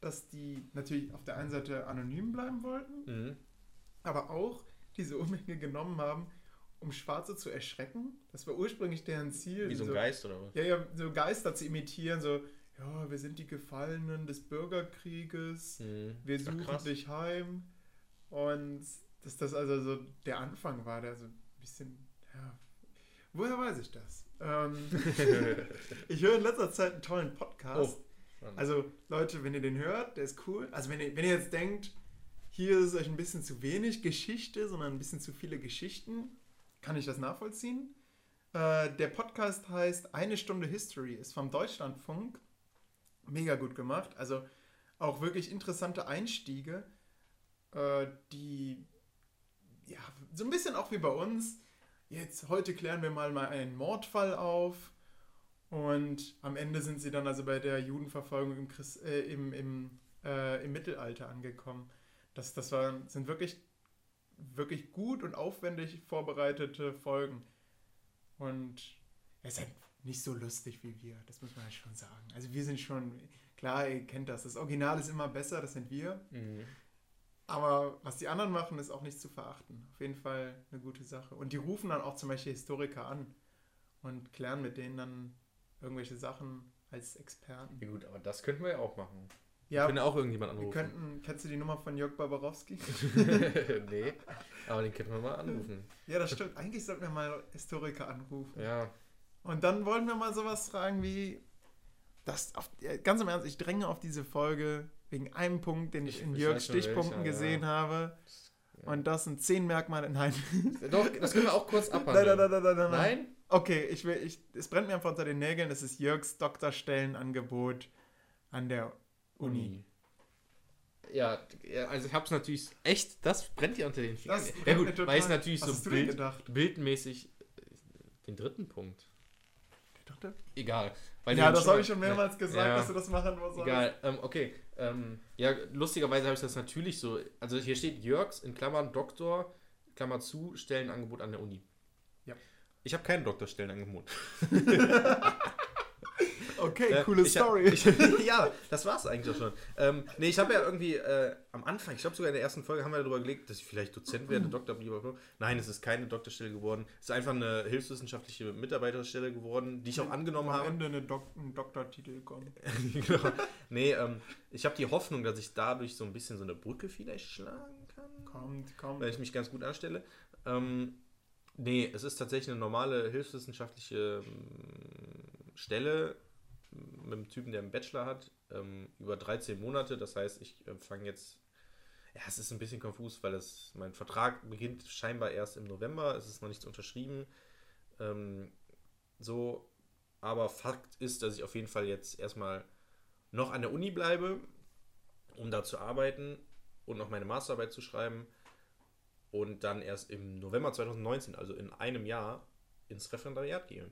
dass die natürlich auf der einen Seite anonym bleiben wollten, Mhm. Aber auch diese Umhänge genommen haben, um Schwarze zu erschrecken. Das war ursprünglich deren Ziel. Wie so ein Geist oder was? Ja, ja, so Geister zu imitieren, so, ja, wir sind die Gefallenen des Bürgerkrieges, Mhm. wir suchen dich heim. Und dass das also so der Anfang war, der so ein bisschen, ja, woher weiß ich das? Ähm, ich höre in letzter Zeit einen tollen Podcast. Oh. Also Leute, wenn ihr den hört, der ist cool. Also wenn ihr, wenn ihr jetzt denkt, hier ist euch ein bisschen zu wenig Geschichte, sondern ein bisschen zu viele Geschichten, kann ich das nachvollziehen. Äh, der Podcast heißt Eine Stunde History, ist vom Deutschlandfunk. Mega gut gemacht. Also auch wirklich interessante Einstiege, äh, die ja so ein bisschen auch wie bei uns. Jetzt heute klären wir mal mal einen Mordfall auf. Und am Ende sind sie dann also bei der Judenverfolgung im, Christ, äh, im, im, äh, im Mittelalter angekommen. Das, das war, sind wirklich, wirklich gut und aufwendig vorbereitete Folgen. Und es ist halt nicht so lustig wie wir, das muss man halt schon sagen. Also wir sind schon, klar, ihr kennt das, das Original ist immer besser, das sind wir. Mhm. Aber was die anderen machen, ist auch nicht zu verachten. Auf jeden Fall eine gute Sache. Und die rufen dann auch zum Beispiel Historiker an und klären mit denen dann irgendwelche Sachen als Experten. Ja gut, aber das könnten wir ja auch machen. Ja, Wir können auch irgendjemand wir anrufen. könnten, kennst du die Nummer von Jörg Barbarowski? nee, aber den könnten wir mal anrufen. ja, das stimmt. Eigentlich sollten wir mal Historiker anrufen. Ja, Und dann wollen wir mal sowas fragen wie, das auf, ganz im Ernst, ich dränge auf diese Folge wegen einem Punkt, den ich, Ich- in Jörgs Stichpunkten welcher, gesehen ja. habe. ja. Und das sind zehn Merkmale. Nein. Doch, das können wir auch kurz abhandeln. nein, nein, nein, nein, nein. Okay, ich will, ich, es brennt mir einfach unter den Nägeln. Es ist Jörgs Doktorstellenangebot an der Uni. Ja, ja, also ich hab's natürlich echt, das brennt dir unter den Fingern. Das ja gut, weil es natürlich so Bild, bildmäßig äh, den dritten Punkt. Der Doktor? Egal. Ja, das habe ich schon mehrmals gesagt, Ja. dass du das machen musst. Egal, ähm, okay. Ähm, ja, lustigerweise habe ich das natürlich so. Also hier steht Jörgs in Klammern Doktor, Klammer zu, Stellenangebot an der Uni. Ja. Ich habe kein Doktorstellenangebot. Okay, Äh, coole hab- Story. Ich, ja, das war's eigentlich auch schon. Ähm, nee, ich habe ja irgendwie äh, am Anfang, ich glaube sogar in der ersten Folge haben wir darüber gelegt, dass ich vielleicht Dozent werde, Doktor, blablabla. Nein, es ist keine Doktorstelle geworden. Es ist einfach eine hilfswissenschaftliche Mitarbeiterstelle geworden, die ich auch angenommen Am habe. Ende eine Dok einen Doktortitel kommen. genau. Nee, ähm, ich habe die Hoffnung, dass ich dadurch so ein bisschen so eine Brücke vielleicht schlagen kann, Kommt, kommt. weil ich mich ganz gut anstelle. Ähm, nee, es ist tatsächlich eine normale hilfswissenschaftliche ähm, Stelle mit einem Typen, der einen Bachelor hat, ähm, über 13 Monate. Das heißt, ich äh, fange jetzt. Ja, es ist ein bisschen konfus, weil es, mein Vertrag beginnt scheinbar erst im November. Es ist noch nicht unterschrieben. Ähm, so, aber Fakt ist, dass ich auf jeden Fall jetzt erstmal noch an der Uni bleibe, um da zu arbeiten und noch meine Masterarbeit zu schreiben und dann erst im November 2019, also in einem Jahr, ins Referendariat gehe.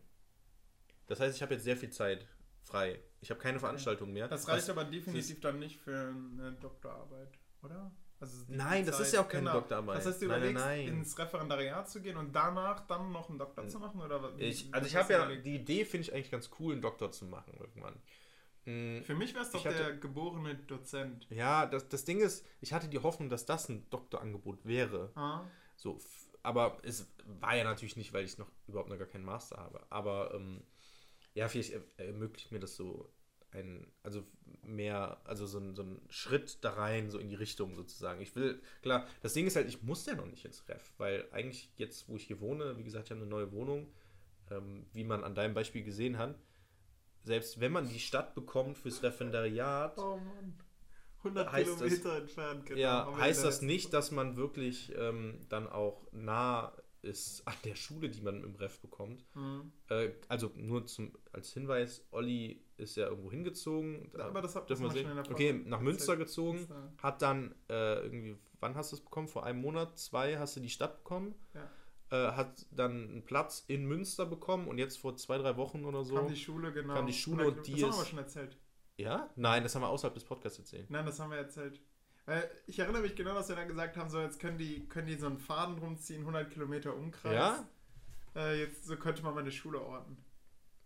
Das heißt, ich habe jetzt sehr viel Zeit frei. Ich habe keine Veranstaltungen mehr. Das reicht Was- aber definitiv dann nicht für eine Doktorarbeit, oder? Also Nein, das Zeit- ist ja auch keine Doktorarbeit. Das heißt, du Nein, nein, überlegst, nein. ins Referendariat zu gehen und danach dann noch einen Doktor zu machen? Oder was? Ich, also ich habe ja, überlegt? die Idee finde ich eigentlich ganz cool, einen Doktor zu machen irgendwann. Mm, Für mich wäre es doch hatte- der geborene Dozent. Ja, das, das Ding ist, ich hatte die Hoffnung, dass das ein Doktorangebot wäre. Ah, So, aber es war ja natürlich nicht, weil ich noch überhaupt noch gar keinen Master habe. Aber ähm, ja, vielleicht er- ermöglicht mir das so ein, also mehr, also so ein, so ein Schritt da rein, so in die Richtung sozusagen. Ich will, klar, das Ding ist halt, ich muss ja noch nicht ins Ref, weil eigentlich jetzt, wo ich hier wohne, wie gesagt, ich habe eine neue Wohnung, ähm, wie man an deinem Beispiel gesehen hat, selbst wenn man die Stadt bekommt fürs Referendariat, oh Mann. 100 Heißt das- Kilometer entfernt, genau. ja, heißt das nicht, dass man wirklich ähm, dann auch nah ist an der Schule, die man im Ref bekommt? Mhm. Äh, also nur zum, als Hinweis, Olli ist ja irgendwo hingezogen. Da Aber das das wir haben wir schon in sehen. Okay, nach Münster gezogen, hat dann äh, irgendwie, wann hast du es bekommen? Vor einem Monat, zwei hast du die Stadt bekommen. Ja. Äh, hat dann einen Platz in Münster bekommen und jetzt vor zwei, drei Wochen oder so. Kam die Schule, genau. kam die Schule 100 und die Das haben wir ist- aber schon erzählt. ja? Nein, das haben wir außerhalb des Podcasts erzählt. Nein, das haben wir erzählt. Weil ich erinnere mich genau, dass wir dann gesagt haben, so jetzt können die, können die so einen Faden rumziehen, 100 Kilometer Umkreis. Ja? Äh, jetzt so könnte man meine Schule orten.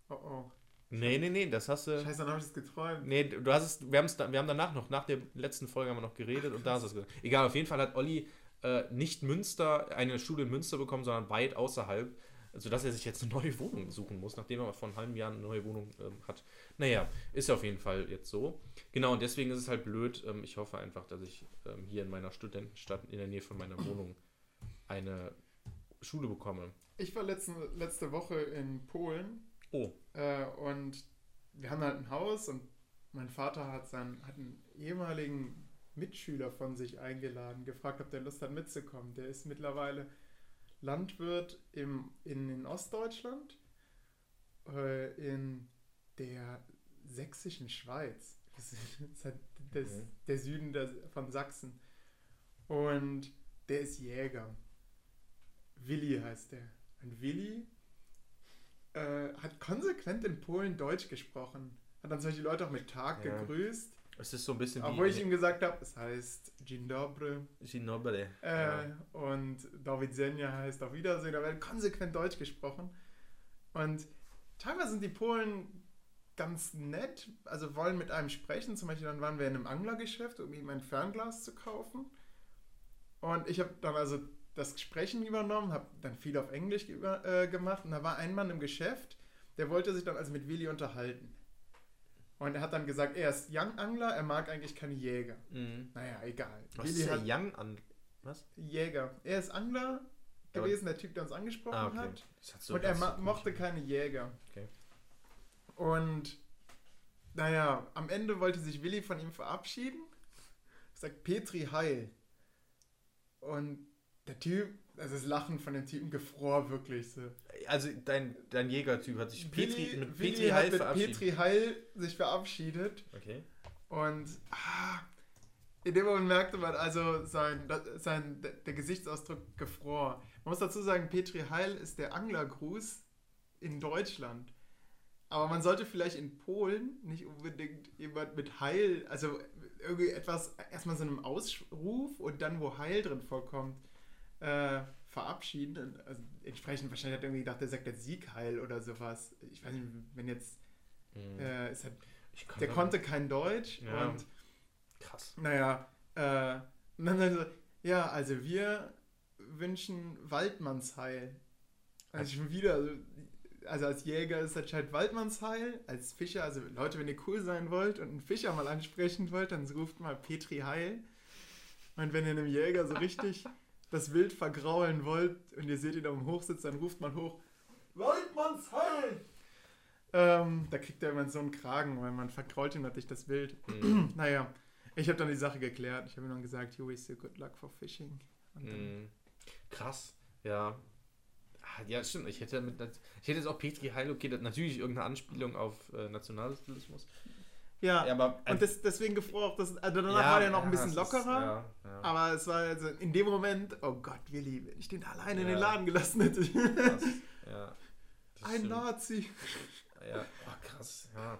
Oh oh. Nee, nee, nee, das hast du. Scheiße, dann habe ich das geträumt. Nee, du hast es, wir, da, wir haben danach noch, nach der letzten Folge haben wir noch geredet und da hast du es gesagt. Egal, auf jeden Fall hat Olli äh, nicht Münster, eine Schule in Münster bekommen, sondern weit außerhalb, sodass er sich jetzt eine neue Wohnung suchen muss, nachdem er vor einem halben Jahr eine neue Wohnung ähm, hat. Naja, ist auf jeden Fall jetzt so. Genau, und deswegen ist es halt blöd. Ähm, ich hoffe einfach, dass ich ähm, hier in meiner Studentenstadt in der Nähe von meiner Wohnung eine Schule bekomme. Ich war letzte, letzte Woche in Polen Oh, äh, und wir haben halt ein Haus und mein Vater hat, seinen, hat einen ehemaligen Mitschüler von sich eingeladen, gefragt, ob der Lust hat mitzukommen. Der ist mittlerweile Landwirt im, in, in Ostdeutschland, äh, in der sächsischen Schweiz. Das ist halt das, Mhm. der Süden der, von Sachsen. Und der ist Jäger. Willi heißt der. Und Willi äh, hat konsequent in Polen Deutsch gesprochen. Hat dann solche Leute auch mit Tag Ja. gegrüßt. Es ist so ein bisschen Obwohl ich ihm gesagt habe, es heißt Dzień dobry. Dzień dobry. Äh, Ja. Und David Senja heißt auf Wiedersehen. Da wird konsequent Deutsch gesprochen. Und teilweise sind die Polen ganz nett, also wollen mit einem sprechen. Zum Beispiel dann waren wir in einem Anglergeschäft, um ihm ein Fernglas zu kaufen. Und ich habe dann also das Sprechen übernommen, habe dann viel auf Englisch über, äh, gemacht. Und da war ein Mann im Geschäft, der wollte sich dann also mit Willi unterhalten. Und er hat dann gesagt, er ist Young Angler, er mag eigentlich keine Jäger. Mhm. Naja, egal. Was Willi ist der Young an? Was? Jäger. Er ist Angler Aber- gewesen, der Typ, der uns angesprochen Ah, okay. hat. So- Und er so mochte keine Jäger. Okay. Und naja, am Ende wollte sich Willi von ihm verabschieden. Sagt Petri Heil. Und der Typ, also das Lachen von dem Typen gefror wirklich so. Also dein, dein Jägertyp hat sich Petri, Willi, mit Willi Petri hat Heil mit verabschiedet. Petri Heil sich verabschiedet. Okay. Und ah, in dem Moment merkte man also sein, sein, der Gesichtsausdruck gefror. Man muss dazu sagen, Petri Heil ist der Anglergruß in Deutschland. Aber man sollte vielleicht in Polen nicht unbedingt jemand mit Heil, also irgendwie etwas, erstmal so einem Ausruf und dann, wo Heil drin vorkommt, äh, verabschieden. Also entsprechend wahrscheinlich hat er irgendwie gedacht, der sagt jetzt Sieg Heil oder sowas. Ich weiß nicht, wenn jetzt, Mhm. äh, ist halt, der konnte kein Deutsch Ja. und Krass. naja, äh, und dann so, ja, also wir wünschen Waldmannsheil. Also schon wieder, also, also als Jäger ist das halt Waldmannsheil, als Fischer, also Leute, wenn ihr cool sein wollt und einen Fischer mal ansprechen wollt, dann ruft mal Petri Heil. Und wenn ihr einem Jäger so richtig das Wild vergraulen wollt und ihr seht ihn auf dem Hochsitz, dann ruft man hoch, Waldmannsheil! Ähm, da kriegt er irgendwann so einen Kragen, weil man vergrault ihm natürlich das Wild. Mhm. Naja, ich habe dann die Sache geklärt. Ich habe ihm dann gesagt, you wish you good luck for fishing. Mhm. Krass, ja. Ah, Ja, stimmt. Ich hätte, mit, ich hätte jetzt auch Petri Heil, okay, natürlich irgendeine Anspielung auf äh, Nationalsozialismus. Ja, Ja, aber und das, deswegen gefroren auch, das, also danach ja, war der noch ein bisschen lockerer. Ist, ja. Aber es war also in dem Moment, oh Gott, Willi, wenn ich den alleine in den. Laden gelassen hätte. krass. Ein stimmt. Nazi. Ja, oh, krass, ja.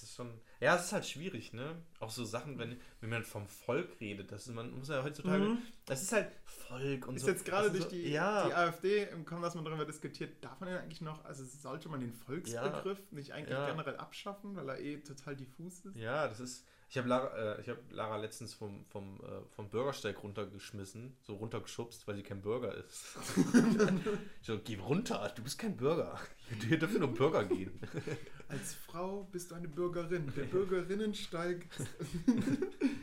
Das ist schon. Ja, es ist halt schwierig, ne? Auch so Sachen, wenn, wenn man vom Volk redet, das ist, man muss ja heutzutage. Mhm. Das ist halt Volk und Ist so. jetzt gerade ist durch so, die, ja, die AfD im Kommen, dass man darüber diskutiert, darf man den eigentlich noch, also sollte man den Volksbegriff nicht eigentlich Ja. generell abschaffen, weil er eh total diffus ist? Ja, das ist. Ich habe Lara, äh, ich hab Lara letztens vom, vom, äh, vom Bürgersteig runtergeschmissen, so runtergeschubst, weil sie kein Bürger ist. ich so, geh runter, du bist kein Bürger. Hier dürfen nur Bürger gehen. Als Frau bist du eine Bürgerin. Der Bürgerinnensteig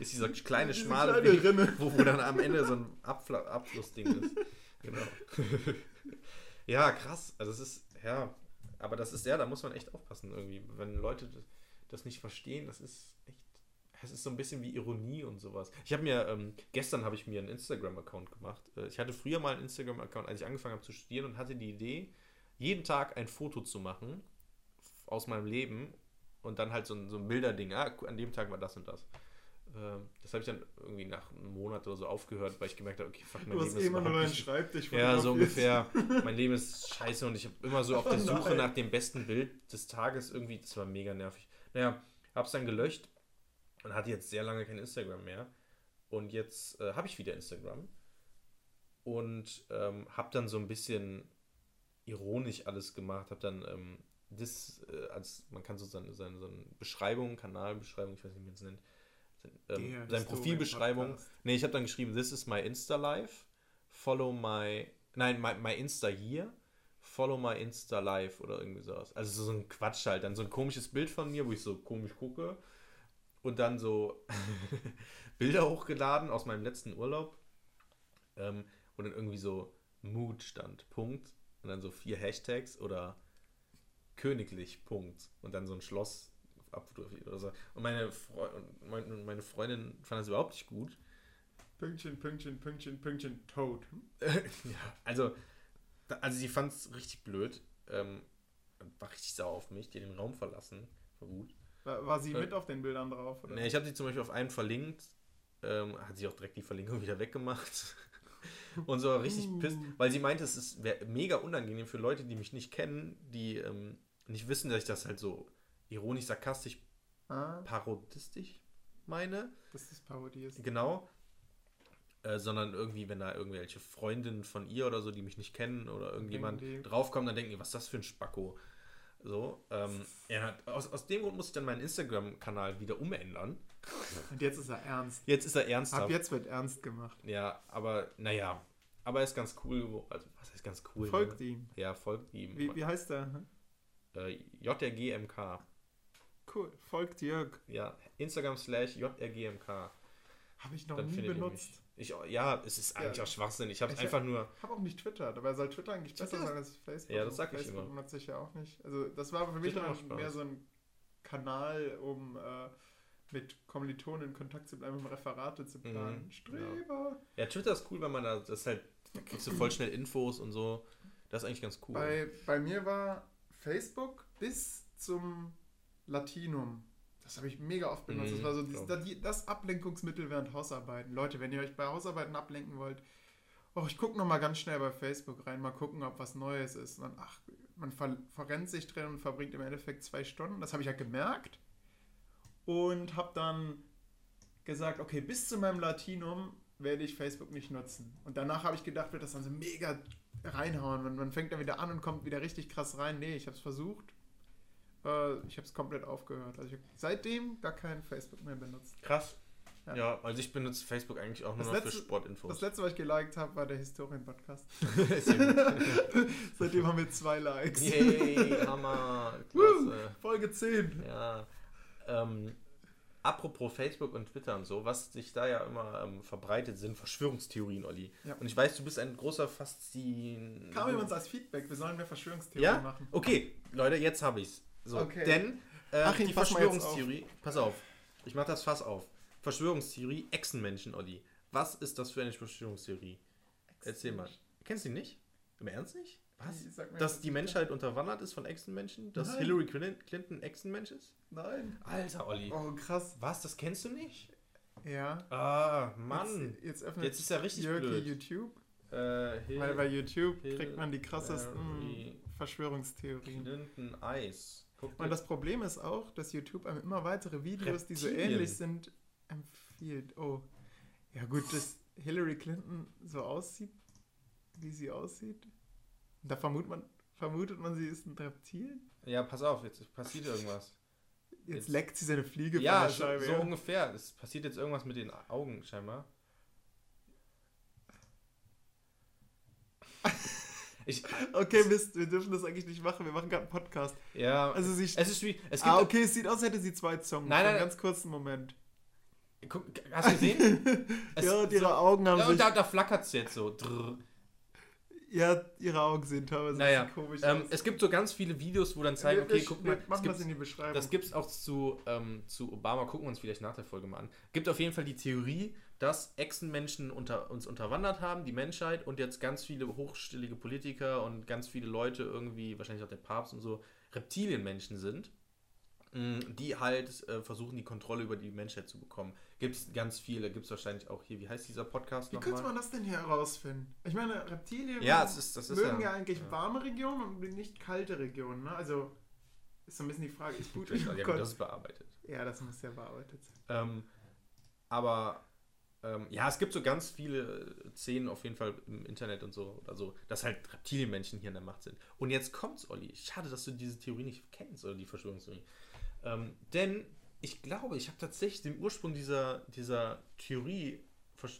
Ist dieser kleine, Diese schmale kleine Weg, wo, wo dann am Ende so ein Abfla Abflussding ist. Genau. ja, krass. Also es ist, ja, aber das ist ja, da muss man echt aufpassen irgendwie. Wenn Leute das nicht verstehen, das ist echt, es ist so ein bisschen wie Ironie und sowas. Ich habe mir, ähm, gestern habe ich mir einen Instagram-Account gemacht. Äh, Ich hatte früher mal einen Instagram-Account, als ich angefangen habe zu studieren und hatte die Idee, jeden Tag ein Foto zu machen aus meinem Leben und dann halt so ein, so ein Bilderding. Ah, an dem Tag war das und das. Ähm, Das habe ich dann irgendwie nach einem Monat oder so aufgehört, weil ich gemerkt habe, okay, fuck, mein Du hast Leben ist immer nur deinen Schreibtisch ja, so ungefähr. Mein Leben ist scheiße und ich habe immer so auf Oh der Suche nein. nach dem besten Bild des Tages irgendwie. Das war mega nervig. Naja, hab's dann gelöscht und hatte jetzt sehr lange kein Instagram mehr. Und jetzt äh, habe ich wieder Instagram und ähm, habe dann so ein bisschen ironisch alles gemacht. Habe dann ähm, das äh, als man kann so seine, seine, seine Beschreibung, Kanalbeschreibung, ich weiß nicht, wie man es nennt, ähm, seine Profilbeschreibung. Nee, ich habe dann geschrieben, this is my Insta Live. Follow my. Nein, my, my Insta here. Follow my Insta Live oder irgendwie sowas. Also so ein Quatsch halt. Dann so ein komisches Bild von mir, wo ich so komisch gucke. Und dann so Bilder hochgeladen aus meinem letzten Urlaub. Ähm, und dann irgendwie so Mood stand, Punkt. Und dann so vier Hashtags oder königlich, Punkt. Und dann so ein Schloss abfotografiert oder so. Und meine, Freu und meine, Freundin fand das überhaupt nicht gut. Pünktchen, Pünktchen, Pünktchen, Pünktchen, Toad. ja, also, also sie fand es richtig blöd. Ähm, war richtig sauer auf mich, die den Raum verlassen. Vor Wut. War, sie Äh, mit auf den Bildern drauf? Oder? Nee, ich habe sie zum Beispiel auf einen verlinkt, ähm, hat sie auch direkt die Verlinkung wieder weggemacht. Und so richtig Uh. pisst, weil sie meinte, es ist wär mega unangenehm für Leute, die mich nicht kennen, die ähm, nicht wissen, dass ich das halt so ironisch, sarkastisch, Ah, parodistisch meine. dass das Parodie ist. Genau. Äh, sondern irgendwie, wenn da irgendwelche Freundinnen von ihr oder so, die mich nicht kennen oder irgendjemand draufkommen, dann denken die, was ist das für ein Spacko? So, ähm, ja, aus, aus dem Grund muss ich dann meinen Instagram-Kanal wieder umändern. Und jetzt ist er ernst. Jetzt ist er ernsthaft. Ab jetzt wird ernst gemacht. Ja, aber naja, aber er ist ganz cool. Also, was heißt ganz cool? Folgt ne? ihm. Ja, folgt ihm. Wie, wie heißt der? Äh, JRGMK. Cool. Folgt Jörg. Ja, Instagram slash JRGMK. Habe ich noch Dann nie benutzt. Ich, ja, es ist eigentlich Ja. auch Schwachsinn. Ich habe es Ich- einfach nur. Habe auch nicht Twitter, dabei soll Twitter eigentlich besser sein als Facebook. Ja, das sag ich Facebook immer. benutze ich ja auch nicht. Also das war für mich macht Spaß. mehr so ein Kanal, um äh, mit Kommilitonen in Kontakt zu bleiben, um Referate zu planen. Mhm, Streber. Ja, Twitter ist cool, weil man da das halt. Da kriegst du voll schnell Infos und so. Das ist eigentlich ganz cool. Bei, bei mir war Facebook bis zum Latinum. Das habe ich mega oft benutzt. Mhm, das war so dieses, das, Ablenkungsmittel während Hausarbeiten. Leute, wenn ihr euch bei Hausarbeiten ablenken wollt, oh, ich gucke noch mal ganz schnell bei Facebook rein, mal gucken, ob was Neues ist. Und dann, ach, man ver verrennt sich drin und verbringt im Endeffekt zwei Stunden. Das habe ich ja gemerkt. Und habe dann gesagt, okay, bis zu meinem Latinum werde ich Facebook nicht nutzen. Und danach habe ich gedacht, wird das dann so mega reinhauen. Man, man fängt dann wieder an und kommt wieder richtig krass rein. Nee, ich habe es versucht. Äh, ich habe es komplett aufgehört. Also ich seitdem gar kein Facebook mehr benutzt. Krass. Ja. Ja. also ich benutze Facebook eigentlich auch nur noch letzte- für Sportinfos. Das letzte, was ich geliked habe, war der Historien-Podcast. Seitdem haben wir zwei Likes. Yay, Hammer. Klasse. Folge 10. Ja. Ähm, apropos Facebook und Twitter und so, was sich da ja immer ähm, verbreitet, sind Verschwörungstheorien, Olli. Ja. Und ich weiß, du bist ein großer Faszin... Kam jemand als Feedback, wir sollen mehr Verschwörungstheorien Ja? machen. Okay, Leute, jetzt habe ich's. So, Okay. denn äh, Achim, die Verschwörungstheorie, pass auf, ich mach das Fass auf. Verschwörungstheorie, Echsenmenschen, Olli. Was ist das für eine Verschwörungstheorie? Erzähl mal. Kennst du die nicht? Im Ernst nicht? Was? Dass die. Menschheit unterwandert ist von Echsenmenschen? Dass Nein. Hillary Clin- Clinton Echsenmensch ist? Nein. Alter, Olli. Oh, krass. Was, das kennst du nicht? Ja. Ah, Mann. Jetzt, jetzt öffnet Jetzt ist er richtig Jörg blöd. YouTube. Äh, Hill- Weil bei YouTube Hillary kriegt man die krassesten Verschwörungstheorien. Clinton Eis. Und das Problem ist auch, dass YouTube einem immer weitere Videos, die so Reptilien. ähnlich sind, empfiehlt. Oh. Ja gut, dass Hillary Clinton so aussieht, wie sie aussieht. Da vermutet man, vermutet man, sie ist ein Reptil. ja, pass auf, jetzt passiert irgendwas. Jetzt, Jetzt- leckt sie seine Fliege Ja, von der so, Scheibe. so ja. ungefähr. Es passiert jetzt irgendwas mit den Augen scheinbar. Ich, Okay, Mist, wir dürfen das eigentlich nicht machen. Wir machen gerade einen Podcast. ja, Also sie es ist wie, es Ah, okay, es sieht aus, als hätte sie zwei Zungen. Nein, nein, ganz kurzen Moment. guck, hast du gesehen? Es- ja, und ihre Augen haben ja, und da, da flackert es jetzt so. Drrr. Ja, ihre Augen sehen teilweise Naja, komisch ähm, aus. es gibt so ganz viele Videos, wo dann zeigen, okay, guck mal, das in die Beschreibung. das gibt es auch zu, ähm, zu Obama, gucken wir uns vielleicht nach der Folge mal an. Gibt auf jeden Fall die Theorie, dass Echsenmenschen unter, uns unterwandert haben, die Menschheit, und jetzt ganz viele hochstillige Politiker und ganz viele Leute irgendwie, wahrscheinlich auch der Papst und so, Reptilienmenschen sind, mh, die halt äh, versuchen, die Kontrolle über die Menschheit zu bekommen. Gibt es ganz viele, gibt es wahrscheinlich auch hier, wie heißt dieser Podcast Wie könnte nochmal? man das denn hier herausfinden? Ich meine, Reptilien Ja, ist, mögen ja, ja, eigentlich ja. warme Regionen und nicht kalte Regionen. Ne? Also ist so ein bisschen die Frage, ist gut Ja, das bearbeitet. Ja, das muss ja bearbeitet sein. Ähm, aber ähm, ja, es gibt so ganz viele Szenen auf jeden Fall im Internet und so, also dass halt Reptilienmenschen hier in der Macht sind. Und jetzt kommt's, Olli. Schade, dass du diese Theorie nicht kennst oder die Verschwörungstheorie. Ähm, denn ich glaube, ich habe tatsächlich den Ursprung dieser, dieser Theorie,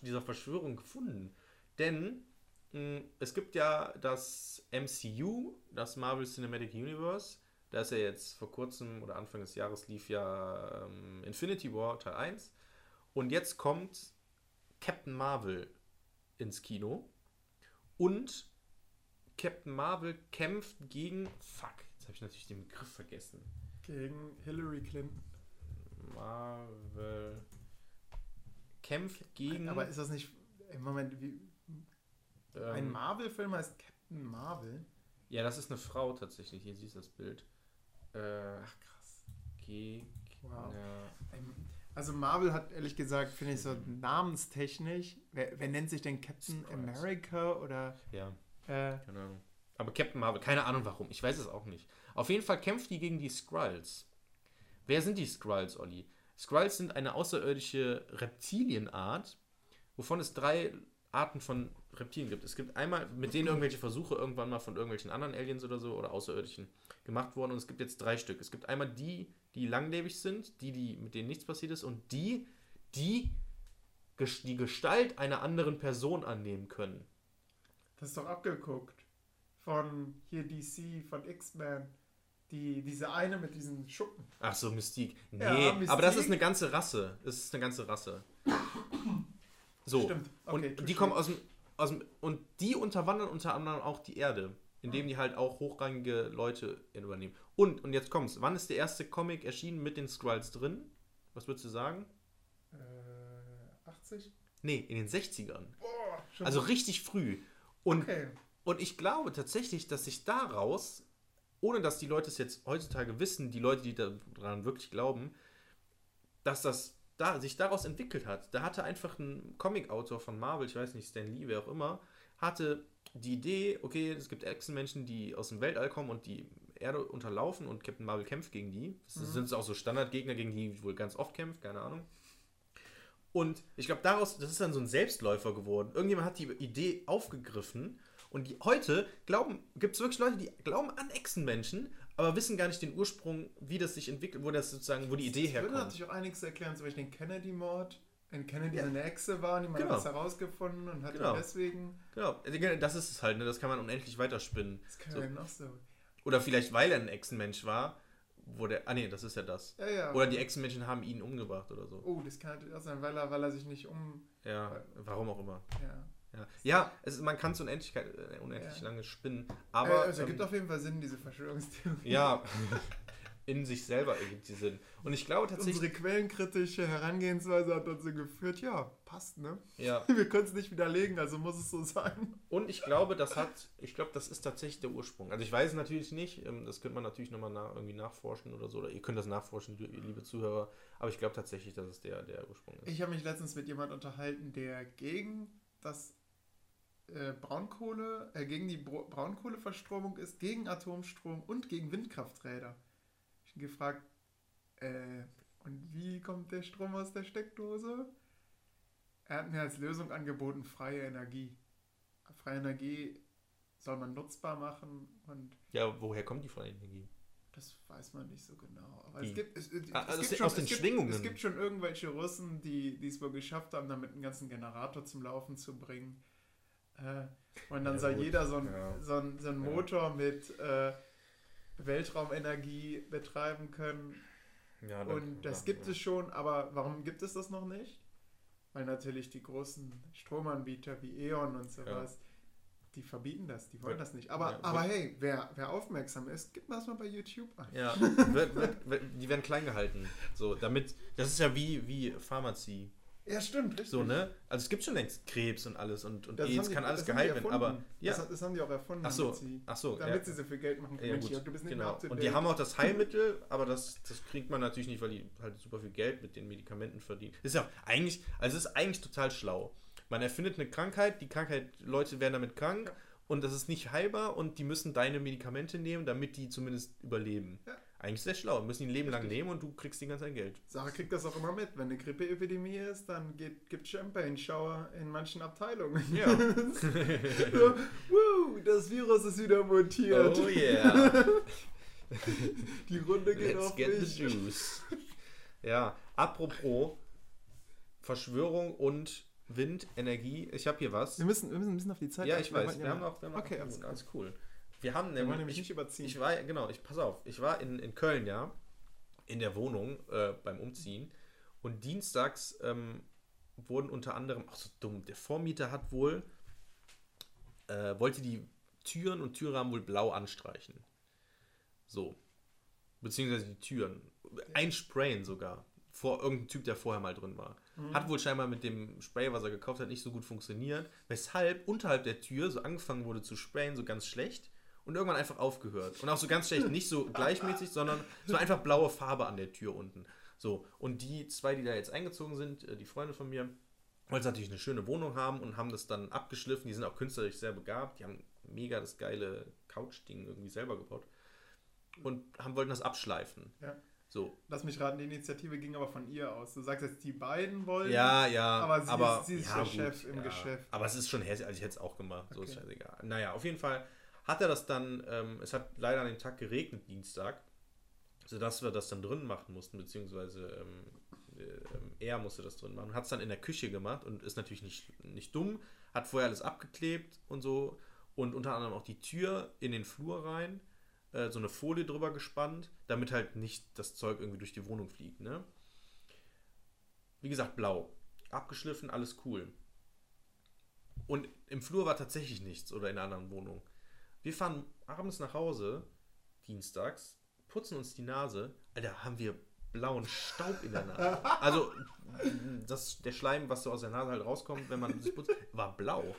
dieser Verschwörung gefunden. Denn mh, es gibt ja das MCU, das Marvel Cinematic Universe. Da ist ja jetzt vor kurzem oder Anfang des Jahres lief ja ähm, Infinity War Teil 1. Und jetzt kommt Captain Marvel ins Kino. Und Captain Marvel kämpft gegen. Fuck, jetzt habe ich natürlich den Begriff vergessen. Gegen Hillary Clinton. Marvel kämpft gegen. Aber ist das nicht im Moment wie ein ähm, Marvel-Film heißt Captain Marvel? Ja, das ist eine Frau tatsächlich. Hier siehst du das Bild. Äh, Ach krass. Gegner. Wow. Ähm, Also Marvel hat ehrlich gesagt, finde ich so namenstechnisch, wer, wer nennt sich denn Captain Surprise. America oder Ja, äh, keine Ahnung. Aber Captain Marvel, keine Ahnung warum. Ich weiß es auch nicht. Auf jeden Fall kämpft die gegen die Skrulls. Wer sind die Skrulls, Olli? Skrulls sind eine außerirdische Reptilienart, wovon es drei Arten von Reptilien gibt. Es gibt einmal, mit denen irgendwelche Versuche irgendwann mal von irgendwelchen anderen Aliens oder so oder Außerirdischen gemacht wurden. Und es gibt jetzt drei Stück. Es gibt einmal die, die langlebig sind, die, die mit denen nichts passiert ist, und die, die die Gestalt einer anderen Person annehmen können. das ist doch abgeguckt von hier DC, von X-Men, die, diese eine mit diesen Schuppen. Ach so, Mystique. Nee, Ja, Mystique. aber das ist eine ganze Rasse. Das ist eine ganze Rasse. So. Stimmt. Okay, und die kommen aus dem, aus dem. Und die unterwandern unter anderem auch die Erde. Indem die halt auch hochrangige Leute übernehmen. Und, und jetzt kommt's. Wann ist der erste Comic erschienen mit den Skrulls drin? Was würdest du sagen? Äh, 80? Nee, in den 60ern. Boah, Also richtig früh. Und okay. Und ich glaube tatsächlich, dass sich daraus, ohne dass die Leute es jetzt heutzutage wissen, die Leute, die daran wirklich glauben, dass das da, sich daraus entwickelt hat. Da hatte einfach ein Comic-Autor von Marvel, ich weiß nicht, Stan Lee, wer auch immer, hatte die Idee, okay, es gibt Echsenmenschen, die aus dem Weltall kommen und die Erde unterlaufen und Captain Marvel kämpft gegen die. Das Mhm. sind auch so Standardgegner, gegen die wohl ganz oft kämpft, keine Ahnung. Und ich glaube, daraus, das ist dann so ein Selbstläufer geworden. Irgendjemand hat die Idee aufgegriffen und die, heute glauben, gibt es wirklich Leute, die glauben an Echsenmenschen, aber wissen gar nicht den Ursprung, wie das sich entwickelt, wo das sozusagen, wo die Idee Das würde herkommt. natürlich auch einiges erklären, zum Beispiel den Kennedy-Mord. Wenn Kennedy Ja. eine Echse war, niemand Genau. hat das herausgefunden und hat Genau. deswegen. Genau, das ist es halt, ne? das kann man unendlich weiterspinnen. Das kann So. ja noch so. Oder vielleicht, weil er ein Echsenmensch war, wo der. Ah, nee, das ist ja das. Ja, ja. Oder die Echsenmenschen haben ihn umgebracht oder so. Oh, das kann natürlich auch sein, weil er, weil er sich nicht um. Ja, warum auch immer. Ja. Ja, ja es ist, man kann es unendlich, äh, unendlich Ja. lange spinnen, Aber aber. also, ähm, gibt auf jeden Fall Sinn, diese Verschwörungstheorie. ja, in sich selber ergibt sie Sinn. Und ich glaube tatsächlich. Unsere quellenkritische Herangehensweise hat dazu geführt, ja, passt, ne? Ja, Wir können es nicht widerlegen, also muss es so sein. und ich glaube, das hat. Ich glaube, das ist tatsächlich der Ursprung. Also, ich weiß es natürlich nicht. ähm, Das könnte man natürlich nochmal nach, irgendwie nachforschen oder so. Oder ihr könnt das nachforschen, ihr liebe Zuhörer. Aber ich glaube tatsächlich, dass es der, der Ursprung ist. Ich habe mich letztens mit jemand unterhalten, der gegen das äh, Braunkohle, äh, gegen die Braunkohleverstromung ist, gegen Atomstrom und gegen Windkrafträder. Gefragt, äh, und wie kommt der Strom aus der Steckdose? Er hat mir als Lösung angeboten, freie Energie. Freie Energie soll man nutzbar machen und Ja, woher kommt die freie Energie? das weiß man nicht so genau. Aber Wie? es gibt, es, es, Ah, also es aus gibt den schon, es gibt, Schwingungen. Es gibt schon irgendwelche Russen, die die es wohl geschafft haben, damit einen ganzen Generator zum Laufen zu bringen. Äh, und dann Ja, soll gut. jeder so einen Ja. so ein, so ein Ja. Motor mit äh, Weltraumenergie betreiben können. Ja, Und das gibt es schon, aber warum gibt es das noch nicht? Weil natürlich die großen Stromanbieter wie E.ON und sowas, die verbieten das, die wollen Ja. das nicht. Aber, Ja, aber hey, wer, wer aufmerksam ist, gibt das mal bei YouTube ein. Ja, die werden klein gehalten. So, damit, das ist ja wie, wie Pharmazie. Ja, stimmt, richtig. So, ne? Also es gibt schon längst Krebs und alles und, und Das AIDS die- kann alles geheilt werden, aber ja. Das, das haben die auch erfunden, Ach so, damit, sie, ach so, damit ja. sie so viel Geld machen können. Ja, gut, du bist nicht genau. Und die haben auch das Heilmittel, aber das, das kriegt man natürlich nicht, weil die halt super viel Geld mit den Medikamenten verdienen. Das ist ja eigentlich, also es ist eigentlich total schlau. Man erfindet eine Krankheit, die Krankheit, Leute werden damit krank Ja. und das ist nicht heilbar und die müssen deine Medikamente nehmen, damit die zumindest überleben. Ja. Eigentlich sehr schlau. Die müssen die ein Leben lang nehmen und du kriegst die ganze Zeit Geld. Sarah kriegt das auch immer mit. Wenn eine Grippeepidemie ist, dann gibt es Champagne-Shower in manchen Abteilungen. Ja. so, woo, das Virus ist wieder mutiert. Oh yeah. Die Runde geht Let's auf get mich. the juice. Ja, apropos Verschwörung und Wind, Energie. Ich habe hier was. Wir müssen, wir müssen ein bisschen auf die Zeit Ja, ich weiß. Wir ja haben noch, wir haben Okay, alles, alles cool. Wir haben Wir wollen nämlich, nämlich ich, nicht überziehen. ich war, genau, ich pass auf, ich war in, in Köln, ja, in der Wohnung äh, beim Umziehen und dienstags ähm, wurden unter anderem, ach so dumm, der Vormieter hat wohl, äh, wollte die Türen und Türrahmen wohl blau anstreichen. So. Beziehungsweise die Türen. Einsprayen sogar. Vor irgendein Typ, der vorher mal drin war. Hat wohl scheinbar mit dem Spray, was er gekauft hat, nicht so gut funktioniert. Weshalb unterhalb der Tür so angefangen wurde zu sprayen, so ganz schlecht. Und irgendwann einfach aufgehört. Und auch so ganz schlecht, nicht so gleichmäßig, sondern so einfach blaue Farbe an der Tür unten. So, und die zwei, die da jetzt eingezogen sind, äh, die Freunde von mir, wollten natürlich eine schöne Wohnung haben und haben das dann abgeschliffen. Die sind auch künstlerisch sehr begabt. Die haben mega das geile Couch-Ding irgendwie selber gebaut. Und haben, wollten das abschleifen. Ja. So. Lass mich raten, die Initiative ging aber von ihr aus. Du sagst jetzt, die beiden wollen. Ja, ja. Aber sie aber, ist- sie ist ja, der Chef im Geschäft. Aber es ist schon hässlich, also ich hätte es auch gemacht. So ist Okay. scheißegal. Naja, auf jeden Fall hat er das dann, ähm, es hat leider an dem Tag geregnet, Dienstag, sodass wir das dann drin machen mussten, beziehungsweise ähm, ähm, er musste das drin machen. Hat es dann in der Küche gemacht und ist natürlich nicht, nicht dumm, hat vorher alles abgeklebt und so und unter anderem auch die Tür in den Flur rein, äh, so eine Folie drüber gespannt, damit halt nicht das Zeug irgendwie durch die Wohnung fliegt, ne? Wie gesagt, blau. Abgeschliffen, alles cool. Und im Flur war tatsächlich nichts oder in einer anderen Wohnung. Wir fahren abends nach Hause, dienstags, putzen uns die Nase. Alter, haben wir blauen Staub in der Nase. Also, das, der Schleim, was so aus der Nase halt rauskommt, wenn man sich putzt, war blau.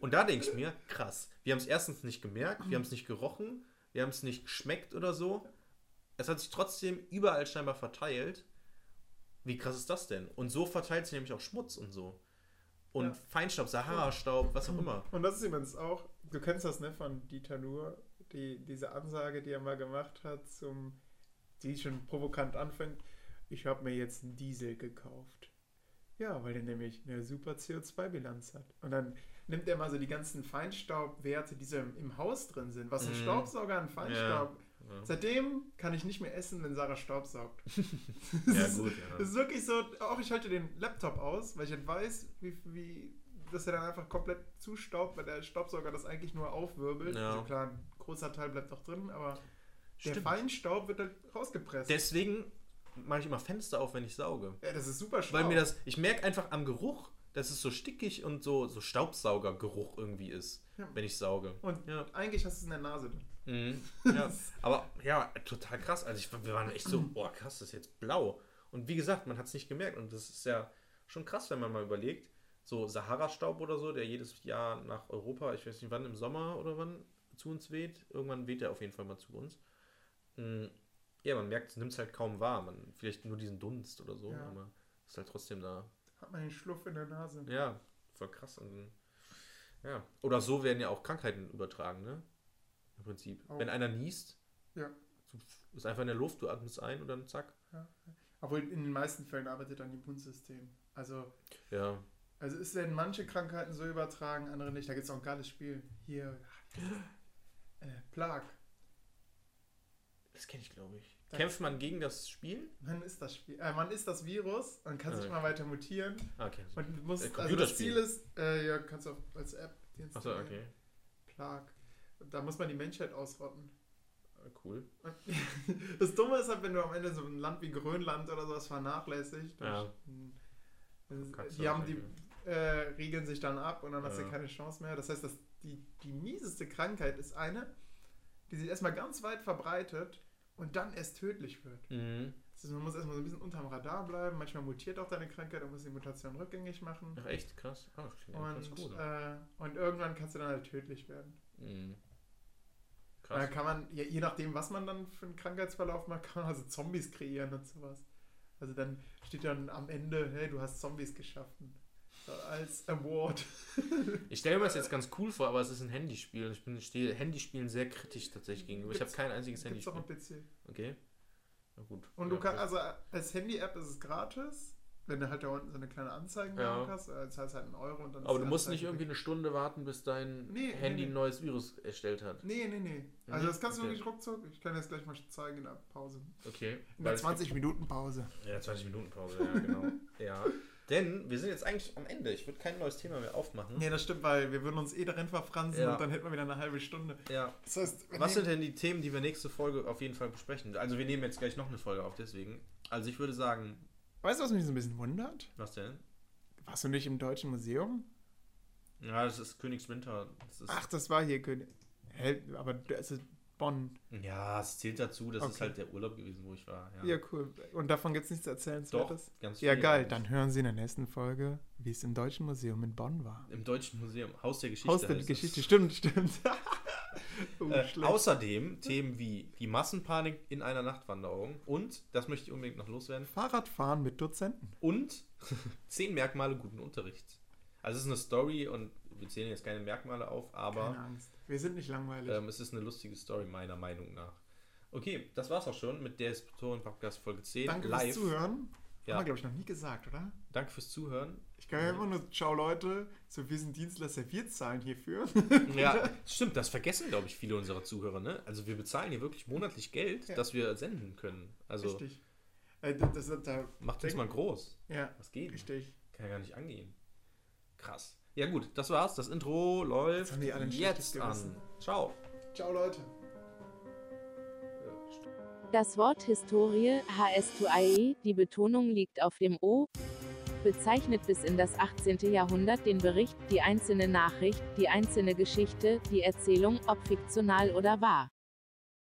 Und da denke ich mir, krass, wir haben es erstens nicht gemerkt, wir haben es nicht gerochen, wir haben es nicht geschmeckt oder so. Es hat sich trotzdem überall scheinbar verteilt. Wie krass ist das denn? Und so verteilt sich nämlich auch Schmutz und so. Und Ja. Feinstaub, Sahara-Staub, was auch immer. Und das ist übrigens auch du kennst das, ne, von Dieter Nuhr, die, diese Ansage, die er mal gemacht hat, zum, die schon provokant anfängt. Ich habe mir jetzt einen Diesel gekauft. Ja, weil der nämlich eine super CO2-Bilanz hat. Und dann nimmt er mal so die ganzen Feinstaubwerte, die so im, im Haus drin sind, was ein Mhm. Staubsauger an Feinstaub. Ja. Seitdem kann ich nicht mehr essen, wenn Sarah Staub saugt. Ja, gut, Das ja. ist wirklich so, auch ich schalte den Laptop aus, weil ich halt weiß, wie, wie dass er dann einfach komplett zustaubt, weil der Staubsauger das eigentlich nur aufwirbelt. Ja. Also klar, ein großer Teil bleibt auch drin, aber der Stimmt. Feinstaub wird halt rausgepresst. Deswegen mache ich immer Fenster auf, wenn ich sauge. ja, das ist super schlau. Weil mir das, ich merke einfach am Geruch, dass es so stickig und so, so Staubsaugergeruch irgendwie ist, Ja. wenn ich sauge. Und ja. eigentlich hast du es in der Nase drin. Mhm. ja. Aber ja, total krass. Also ich, wir waren echt so, boah, krass, das ist jetzt blau. Und wie gesagt, man hat es nicht gemerkt. Und das ist ja schon krass, wenn man mal überlegt. So Sahara-Staub oder so, der jedes Jahr nach Europa, ich weiß nicht wann, im Sommer oder wann zu uns weht. Irgendwann weht er auf jeden Fall mal zu uns. Mm, Ja, man merkt, es nimmt es halt kaum wahr. Man, vielleicht nur diesen Dunst oder so, Ja. aber ist halt trotzdem da. Hat man den Schluff in der Nase. Ja, voll krass. Und, ja. Oder so werden ja auch Krankheiten übertragen, ne? Im Prinzip. Auch. Wenn einer niest, Ja. ist einfach in der Luft, du atmest ein und dann zack. Obwohl in den meisten Fällen arbeitet dann Immunsystem. Also, Ja. Also ist denn manche Krankheiten so übertragen, andere nicht. Da gibt es auch ein geiles Spiel. Hier, äh, Plag. Das kenne ich, glaube ich. Da- Kämpft man gegen das Spiel? Man ist das Spiel. Äh, man ist das Virus und kann sich Ah. immer weiter mutieren. Okay. Und muss, Äh, also das. Ziel ist, äh, ja, kannst du auch als App die Achso, okay. Plag. Da muss man die Menschheit ausrotten. Äh, Cool. Das Dumme ist halt, wenn du am Ende so ein Land wie Grönland oder sowas vernachlässigt. Ja. Die haben die äh, regeln sich dann ab und dann hast du Ja. keine Chance mehr. Das heißt, dass die, die mieseste Krankheit ist eine, die sich erstmal ganz weit verbreitet und dann erst tödlich wird. Mhm. Das heißt, man muss erstmal so ein bisschen unterm Radar bleiben. Manchmal mutiert auch deine Krankheit, dann muss die Mutation rückgängig machen. Ach, echt? Krass. Eigentlich Und, cool. äh, und irgendwann kannst du dann halt tödlich werden. Mhm. Da Krass. kann man, je, je nachdem, was man dann für einen Krankheitsverlauf macht, kann man also Zombies kreieren und sowas. Also dann steht dann am Ende, hey, du hast Zombies geschaffen. Als Award. Ich stelle mir das jetzt ganz cool vor, aber es ist ein Handyspiel. Ich bin stehe Handyspielen sehr kritisch tatsächlich gegenüber. Ich habe Gibt's- kein einziges Gibt's auch Handyspiel. am PC. Okay. Na gut. Und Ja, du kannst, also als Handy-App ist es gratis, wenn du halt da unten so eine kleine Anzeige Ja. hast. äh, Das heißt halt einen Euro und dann Aber du musst nicht irgendwie eine Stunde warten, bis dein Nee, Handy nee. ein neues Virus erstellt hat. Nee, nee, nee. Also Mhm, das kannst du okay. wirklich ruckzuck. Ich kann das gleich mal zeigen in der Pause. Okay. In der es 20 Minuten Pause. gibt- Ja, 20 Minuten Pause, ja, genau. ja. Denn wir sind jetzt eigentlich am Ende. Ich würde kein neues Thema mehr aufmachen. Nee, das stimmt, weil wir würden uns eh darin verfransen Ja. und dann hätten wir wieder eine halbe Stunde. Ja. Das heißt, Was sind denn die Themen, die wir nächste Folge auf jeden Fall besprechen? Also wir nehmen jetzt gleich noch eine Folge auf, deswegen. Also ich würde sagen, Weißt du, was mich so ein bisschen wundert? was denn? Warst du nicht im Deutschen Museum? Ja, das ist Königswinter. Das ist, Ach, das war hier König. Hä, aber das ist Bonn. ja, es zählt dazu. Das ist Okay. halt der Urlaub gewesen, wo ich war. Ja, cool. Und davon gibt es nichts Doch, erzählenswertes? ganz Ja, viel geil. eigentlich. Dann hören Sie in der nächsten Folge, wie es im Deutschen Museum in Bonn war. Im Deutschen Museum. Haus der Geschichte. Haus der. Geschichte, stimmt, stimmt. oh, Äh, außerdem Themen wie die Massenpanik in einer Nachtwanderung und, das möchte ich unbedingt noch loswerden, Fahrradfahren mit Dozenten. und zehn Merkmale guten Unterrichts. Also es ist eine Story und wir zählen jetzt keine Merkmale auf, aber Keine Angst. Wir sind nicht langweilig. ähm, es ist eine lustige Story meiner Meinung nach. Okay, das war's auch schon mit der Historien Podcast Folge 10 Danke live. fürs Zuhören. Ja. Haben wir, glaube ich, noch nie gesagt, oder? Danke fürs Zuhören. Ich kann ja immer nur, ciao Leute, so wir sind Dienstleister, wir zahlen hierfür. Ja, stimmt, das vergessen, glaube ich, viele unserer Zuhörer. Ne? Also wir bezahlen hier wirklich monatlich Geld, Ja. dass wir senden können. Also Richtig. Äh, das, das, da, macht uns mal groß. ja, Was geht? richtig. Kann ja gar nicht angehen. Krass. Ja gut, das war's. Das Intro läuft jetzt an. Gewissen. Ciao. Ciao Leute. Das Wort Historie, HS2IE, die Betonung liegt auf dem O, bezeichnet bis in das 18. Jahrhundert den Bericht, die einzelne Nachricht, die einzelne Geschichte, die Erzählung, ob fiktional oder wahr.